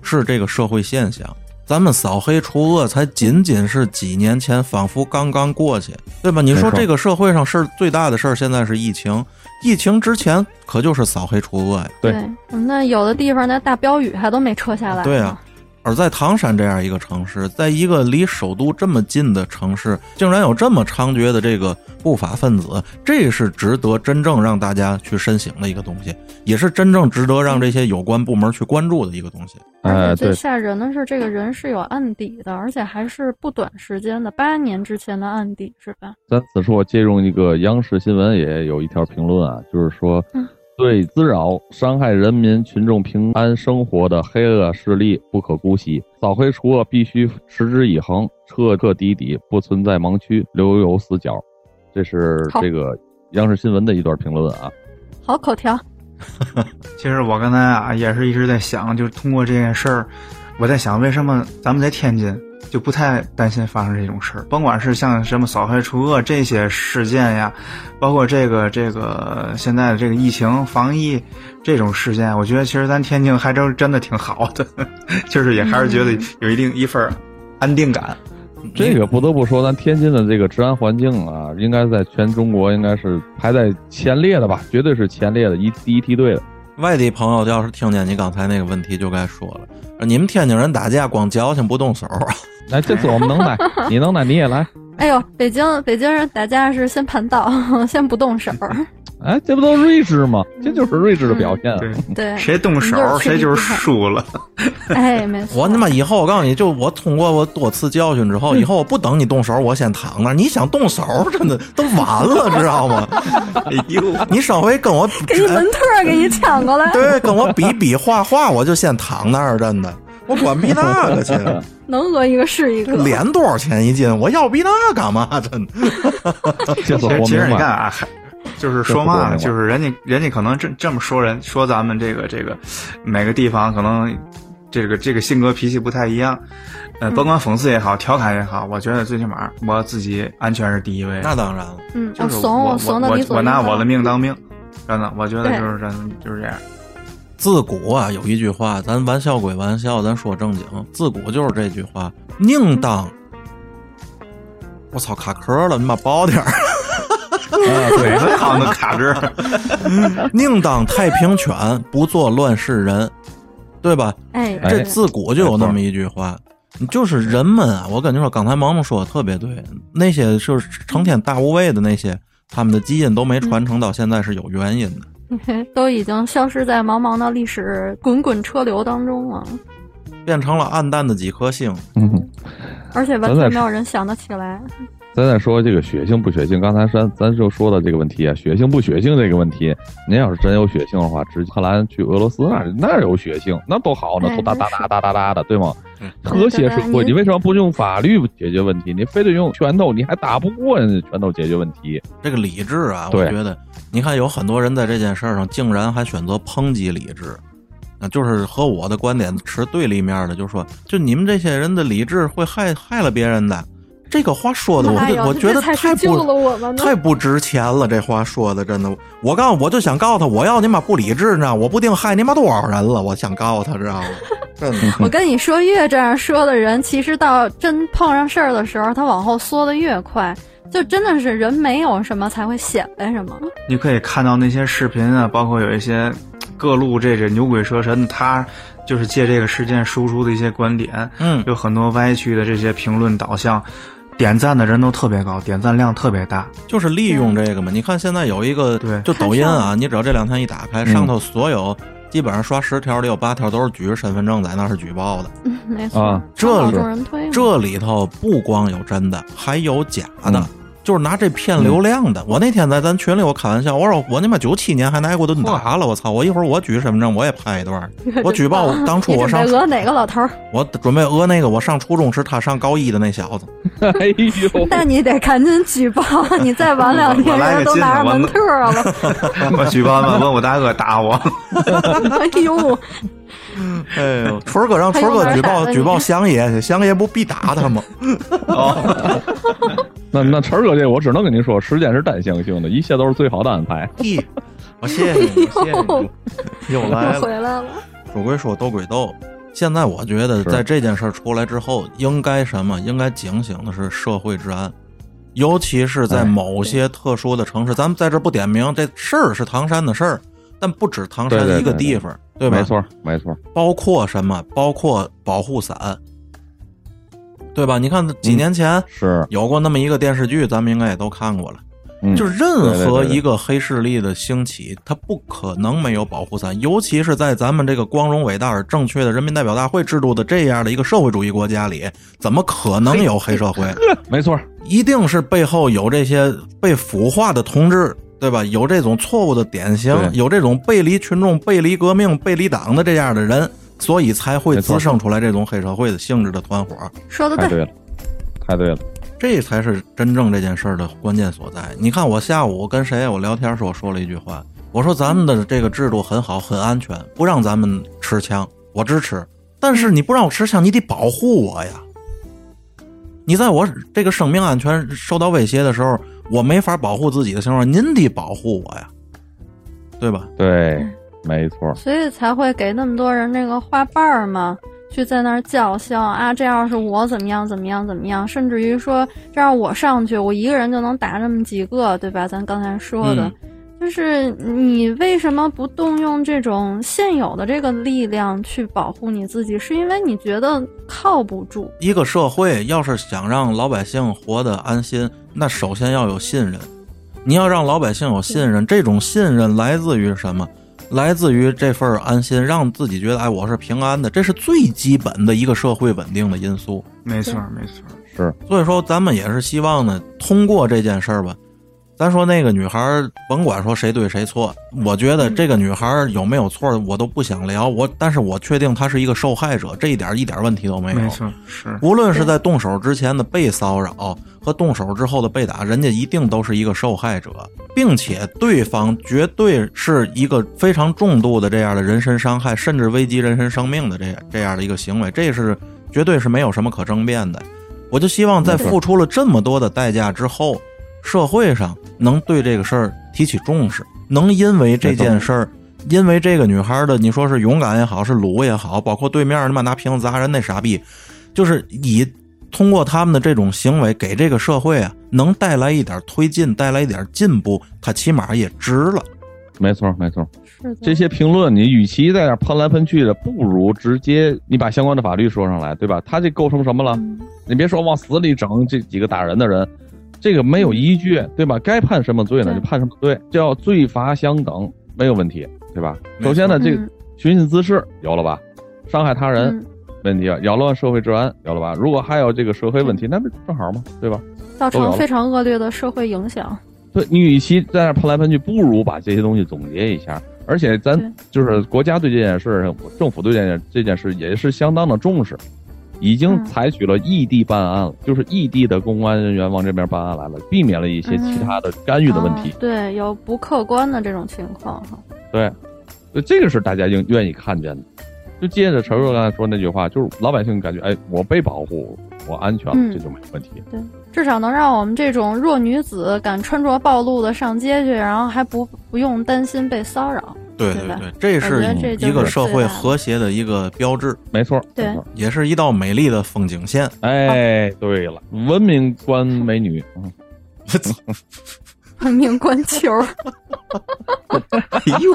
是这个社会现象。咱们扫黑除恶才仅仅是几年前，仿佛刚刚过去，对吧？你说这个社会上事儿最大的事儿，现在是疫情，疫情之前可就是扫黑除恶呀。对那有的地方那大标语还都没撤下来。对啊，而在唐山这样一个城市，在一个离首都这么近的城市，竟然有这么猖獗的这个不法分子，这是值得真正让大家去深省的一个东西，也是真正值得让这些有关部门去关注的一个东西。哎，最，吓人的是，这个人是有案底的，而且还是不短时间的，八年之前的案底是吧？咱此处借用一个央视新闻也有一条评论啊，就是说嗯，对滋扰、伤害人民群众平安生活的黑恶势力不可姑息，扫黑除恶必须持之以恒，彻彻底底，不存在盲区，留有死角。这是这个央视新闻的一段评论啊。好口条，其实我刚才啊也是一直在想，就是通过这件事儿，我在想为什么咱们在天津就不太担心发生这种事儿，甭管是像什么扫黑除恶这些事件呀，包括这个这个现在的这个疫情防疫这种事件，我觉得其实咱天津还真真的挺好的，就是也还是觉得有一定一份安定感。这个不得不说，咱天津的这个治安环境啊，应该在全中国应该是排在前列的吧，绝对是前列的一第一梯队的。外地朋友要是听见你刚才那个问题，就该说了：你们天津人打架光矫情不动手，来，这次我们能耐，你能耐你也来。哎呦，北京北京人打架是先盘道，先不动手。哎，这不都睿智吗？这就是睿智的表现啊。对，对，谁动手谁就是输了。哎，没错。我他妈以后我告诉你，就我通过我多次教训之后，以后我不等你动手，我先躺那儿。你想动手，真的都晚了，知道吗？哎呦，你稍微跟我给你门特给你抢过来。对，跟我比比划划，我就先躺那儿，真的。我管比那个去，能讹一个是一个。脸多少钱一斤？我要比那干嘛？真的，其实其实。你看啊，还就是说嘛呢，就是人家人家可能这这么说人，说咱们这个这个每个地方可能这个这个性格脾气不太一样，呃，甭管讽刺也好，调侃也好，我觉得最起码我自己安全是第一位。那当然了。嗯，就是怂我我怂的理所我拿我的。命当命，真的，我觉得就是真的就是这样。自古啊有一句话，咱玩笑归玩笑，咱说正经，自古就是这句话，宁当。我操，卡壳了，你把薄点儿。啊，对，最好能卡这儿。宁当太平犬，不做乱世人，对吧？哎，哎这自古就有那么一句话，就是人们啊，我跟你说，刚才萌萌说的特别对，那些就是成天大无畏的那些，他们的基因都没传承到现在是有原因的。都已经消失在茫茫的历史滚滚车流当中了，变成了暗淡的几颗星。嗯，而且完全没有人想得起来。咱再说这个血性不血性，刚才咱咱就说到这个问题啊，血性不血性这个问题，您要是真有血性的话，直接荷兰去俄罗斯那那有血性，那多好呢，哎都哒哒哒哒哒哒的，对吗嗯？和谐社会，你为什么不用法律解决问题？你非得用拳头，你还打不过人家拳头解决问题。这个理智啊，我觉得，你看有很多人在这件事儿上竟然还选择抨击理智，那就是和我的观点持对立面的，就是说，就你们这些人的理智会害害了别人的。这个话说的，我我觉得太了不我们。太不值钱了。这话说的真的，我告诉我就想告诉他，我要你妈不理智，你知道，我不定害你妈多少人了。我想告诉他，知道吗？真的。我跟你说，越这样说的人，其实到真碰上事儿的时候，他往后缩的越快。就真的是人没有什么才会显摆什么。你可以看到那些视频啊，包括有一些各路这这牛鬼蛇神，他就是借这个事件输出的一些观点，嗯，有很多歪曲的这些评论导向，点赞的人都特别高，点赞量特别大。就是利用这个嘛。你看现在有一个，对就抖音啊，你只要这两天一打开，嗯上头所有基本上刷十条里有八条都是举着身份证在那儿举报的。嗯，没错，啊这好是众人推嘛这里头不光有真的，还有假的。嗯就是拿这骗流量的。我那天在咱群里我开玩笑，我说我他妈九七年还挨过顿打了，我操！我一会儿我举身份证我也拍一段。我举报当初我上你讹哪个老头儿？我准备讹那个我上初中时他上高一的那小子。哎呦，那你得赶紧举报，你再晚两天人都拿着门特了。我举报完问我大哥打我，哎呦，哎呦，春哥让春哥举报举报祥爷去，祥爷不必打他吗？哦，那那晨儿哥这我只能跟您说，时间是单向性的，一切都是最好的安排。嘿，我谢谢你，谢谢你，又来了。回来了。说归说，斗归斗。现在我觉得，在这件事儿出来之后，应该什么？应该警醒的是社会治安，尤其是在哎某些特殊的城市。咱们在这儿不点名，这事儿是唐山的事儿，但不止唐山一个对对对地方，对吧？没错，没错。包括什么？包括保护伞，对吧？你看几年前是，有过那么一个电视剧，咱们应该也都看过了。嗯，就是任何一个黑势力的兴起，它不可能没有保护伞，尤其是在咱们这个光荣伟大而正确的人民代表大会制度的这样的一个社会主义国家里，怎么可能有黑社会？没错，一定是背后有这些被腐化的同志，对吧？有这种错误的典型，有这种背离群众、背离革命、背离党的这样的人，所以才会滋生出来这种黑社会的性质的团伙。说的对，太对了，太对了。这才是真正这件事儿的关键所在。你看，我下午跟谁我聊天时候说了一句话，我说咱们的这个制度很好，很安全，不让咱们持枪，我支持。但是你不让我持枪，你得保护我呀。你在我这个生命安全受到威胁的时候，我没法保护自己的情况下，您得保护我呀，对吧？对，没错。所以才会给那么多人那个花瓣儿嘛，去在那儿叫嚣啊，这要是我怎么样怎么样怎么样，甚至于说这样我上去，我一个人就能打这么几个，对吧？咱刚才说的。嗯就是你为什么不动用这种现有的这个力量去保护你自己？是因为你觉得靠不住。一个社会要是想让老百姓活得安心，那首先要有信任。你要让老百姓有信任，这种信任来自于什么？来自于这份安心，让自己觉得哎，我是平安的，这是最基本的一个社会稳定的因素。没错没错，是，所以说，咱们也是希望呢，通过这件事儿吧，咱说那个女孩儿，甭管说谁对谁错，我觉得这个女孩儿有没有错，我都不想聊。我，但是我确定她是一个受害者，这一点一点问题都没有。没错，是无论是在动手之前的被骚扰和动手之后的被打，人家一定都是一个受害者，并且对方绝对是一个非常重度的这样的人身伤害，甚至危及人身生命的这这样的一个行为，这是绝对是没有什么可争辩的。我就希望在付出了这么多的代价之后，社会上能对这个事儿提起重视，能因为这件事儿，因为这个女孩的你说是勇敢也好，是鲁也好，包括对面他妈拿瓶子砸人那傻逼，就是以通过他们的这种行为给这个社会啊能带来一点推进，带来一点进步，他起码也值了。没错，没错。是，这些评论，你与其在那儿喷来喷去的，不如直接你把相关的法律说上来，对吧？他这构成什么了？嗯你别说往死里整这几个打人的人，这个没有依据，对吧？该判什么罪呢就判什么罪，叫罪罚相等，没有问题，对吧？首先呢，这个嗯寻衅滋事有了吧？伤害他人嗯问题啊？扰乱社会治安有了吧？如果还有这个社会问题，那不正好吗？对吧？造成非常恶劣的社会影响。对你与其在那儿喷来喷去，不如把这些东西总结一下。而且咱就是国家对这件事，政府对这件这件事也是相当的重视，已经嗯采取了异地办案了，就是异地的公安人员往这边办案来了，避免了一些其他的干预的问题啊。对，有不客观的这种情况哈。对，所以这个是大家应愿意看见的。就接着陈若刚才说那句话，就是老百姓感觉，哎，我被保护，我安全了，嗯这就没问题。对，至少能让我们这种弱女子敢穿着暴露的上街去，然后还不不用担心被骚扰。对对对对，这是一个社会和谐的一个标志，没错，对没错。也是一道美丽的风景线。哎，对了，文明观美女，嗯 文明观球，哎呦，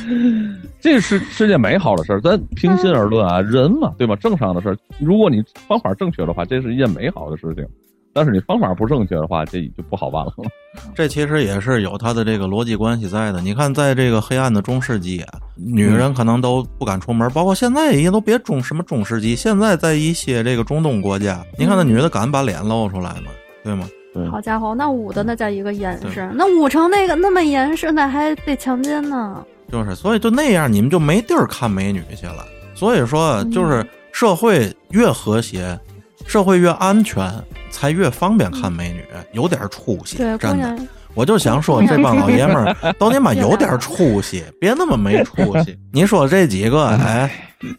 这是是件美好的事儿。咱平心而论啊，人嘛，对吧？正常的事儿，如果你方法正确的话，这是一件美好的事情。但是你方法不正确的话，这就不好办了。这其实也是有它的这个逻辑关系在的。你看，在这个黑暗的中世纪啊，女人可能都不敢出门，包括现在也都别中什么中世纪，现在在一些这个中东国家，你看那女的敢把脸露出来吗？对吗？对好家伙，那捂的那叫一个严实，那捂成那个那么严实，那还被强奸呢。就是，所以就那样，你们就没地儿看美女去了。所以说，就是社会越和谐，社会越安全，才越方便看美女，有点出息，真的。我就想说，这帮老爷们儿都你妈有点出息，别那么没出息。你说这几个，哎，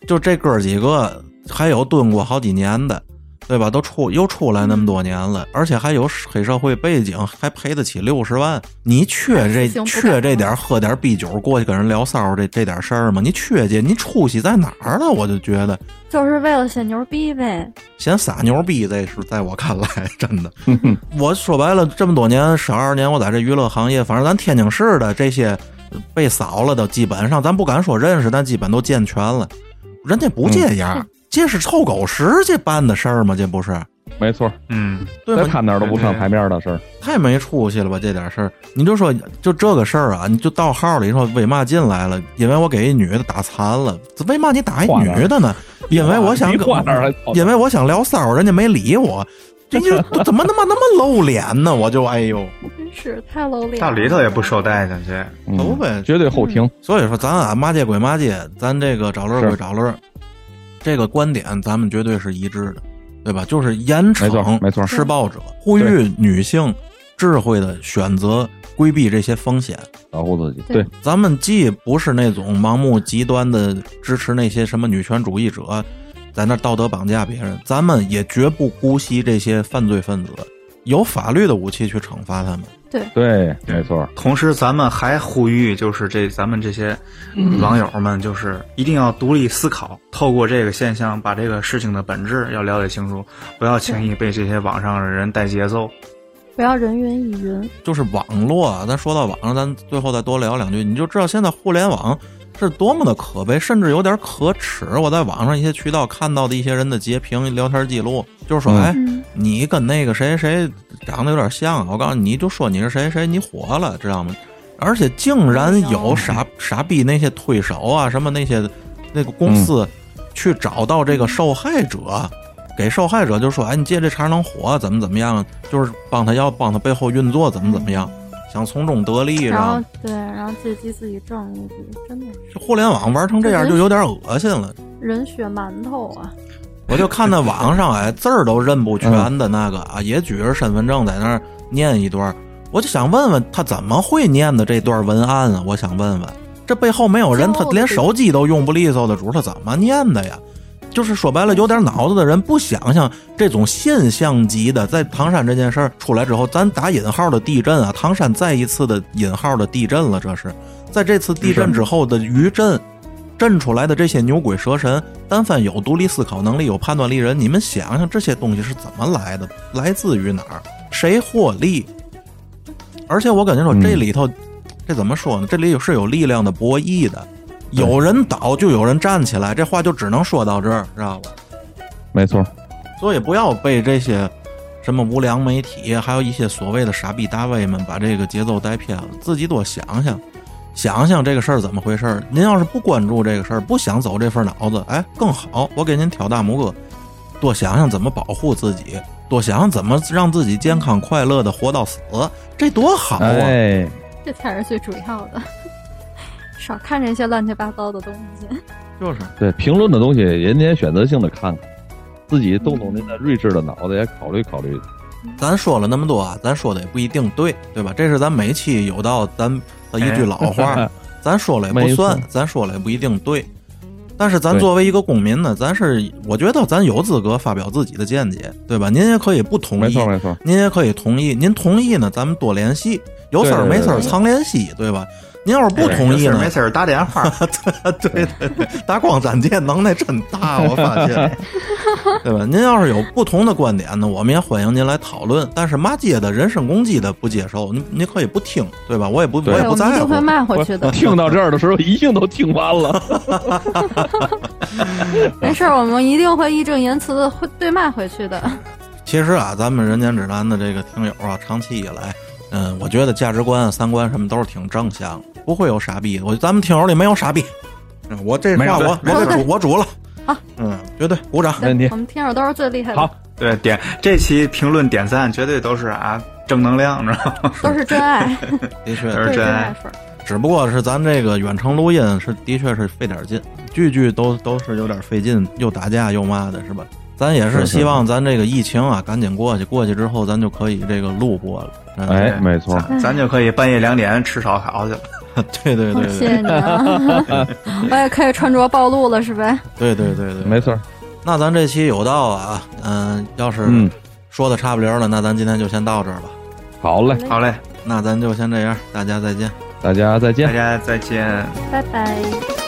就这哥几个，还有蹲过好几年的，对吧？都出又出来那么多年了，而且还有黑社会背景，还赔得起六十万。你缺这缺这点儿喝点啤酒过去跟人聊骚这这点事儿吗？你缺这，你出息在哪儿了？我就觉得就是为了显牛逼呗。显撒牛逼，这是在我看来 真的。我说白了，这么多年十二年，我在这娱乐行业，反正咱天津市的这些被扫了的，基本上咱不敢说认识，但基本都健全了。人家不这样，这是臭狗屎去办的事儿吗？这不是没错，嗯，对吗？在他那儿都不上台面的事儿。太没出息了吧！这点事儿，你就说就这个事儿啊，你就到号里说为嘛进来了？因为我给一女的打残了，为嘛你打一女的呢？因为我想你跟话哪儿来跑因为我想聊骚，人家没理我。这就怎么他妈 那么露脸呢？我就哎呦，真是太露脸了。到里头也不受待见去。走呗绝对后庭。所以说咱啊骂街归骂街，咱这个找乐归找乐，这个观点咱们绝对是一致的，对吧？就是严没错惩没错施暴者，呼吁女性智慧的选择规避这些风险。保护自己，对对，咱们既不是那种盲目极端的支持那些什么女权主义者，在那道德绑架别人，咱们也绝不姑息这些犯罪分子，有法律的武器去惩罚他们。对，没错，同时，咱们还呼吁，就是这咱们这些网友们，就是一定要独立思考，透过这个现象，把这个事情的本质要了解清楚，不要轻易被这些网上的人带节奏。不要人云亦云。就是网络啊，咱说到网上，咱最后再多聊两句，你就知道现在互联网是多么的可悲，甚至有点可耻。我在网上一些渠道看到的一些人的截屏、聊天记录，就是说，嗯哎，嗯，你跟那个谁谁长得有点像，我告诉你，你就说你是谁谁，你火了，知道吗？而且竟然有傻傻逼那些推手啊，什么那些那个公司去找到这个受害者，给受害者就说，哎，你借这茬能火，怎么怎么样，就是帮他要帮他背后运作，怎么怎么样，想从中得利，然后对，然后借机自己挣一笔，真的是这互联网玩成这样就有点恶心了。人血馒头啊！我就看那网上哎 字儿都认不全的那个啊，也举着身份证在那儿念一段儿，我就想问问他怎么会念的这段文案啊？我想问问，这背后没有人，他连手机都用不利索的主，他怎么念的呀？就是说白了，有点脑子的人不想想这种现象级的，在唐山这件事儿出来之后，咱打引号的地震啊，唐山再一次的引号的地震了，这是在这次地震之后的余震。震出来的这些牛鬼蛇神，但凡有独立思考能力、有判断力人，你们想想这些东西是怎么来的？来自于哪儿？谁获利？而且我感觉说，嗯这里头，这怎么说呢？这里是有力量的博弈的，有人倒就有人站起来，这话就只能说到这儿，知道吧？没错，所以不要被这些什么无良媒体，还有一些所谓的傻逼大 V 们把这个节奏带偏了，自己多想想，想想这个事儿怎么回事儿。您要是不关注这个事儿，不想走这份脑子，哎，更好，我给您挑大拇哥，多想想怎么保护自己，多想想怎么让自己健康快乐的活到死，这多好啊！哎，这才是最主要的。少看这些乱七八糟的东西。就是对评论的东西，人家也选择性的看看，自己动动您的睿智的脑子，也考虑考虑。咱说了那么多啊，咱说的也不一定对，对吧？这是咱每期有道咱的一句老话，咱说了也不算，咱说了也不一定对。但是咱作为一个公民呢，咱是我觉得咱有资格发表自己的见解，对吧？您也可以不同意没错，没错，您也可以同意。您同意呢，咱们多联系，有事儿没事儿常联系，对吧？您要是不同意呢没，事儿打电话，对对对，打光闪电能耐真大，我发现，对吧？您要是有不同的观点呢，我们也欢迎您来讨论。但是骂街的、人身攻击的不接受，您您可以不听，对吧？我也不我也不在乎我们一定会。骂回去的。听到这儿的时候，一定都听完了。没事儿，我们一定会义正言辞的会对骂回去的。其实啊，咱们人间指南的这个听友啊，长期以来，嗯，我觉得价值观、三观什么都是挺正向的，不会有傻逼的。我咱们听友里没有傻逼，嗯我这没我我给主我主了。好，嗯，绝对鼓掌。没问题我们听友都是最厉害的，好，对点这期评论点赞绝对都是啊正能量，知道吗？都是真爱，的确，都是真真爱。只不过是咱这个远程录音是的确是费点劲，句句都都是有点费劲，又打架又骂的，是吧？咱也是希望咱这个疫情啊赶紧过去，过去之后咱就可以这个录播了。嗯、哎，没错，咱咱就可以半夜两点吃烧烤去了。对对对对谢谢你啊！我也可以穿着暴露了，是呗？对对对对，没错。那咱这期有道啊，嗯，要是嗯，说的差不离儿了，那咱今天就先到这儿吧。好嘞，好嘞，那咱就先这样，大家再见。大家再见大。家再见。拜拜。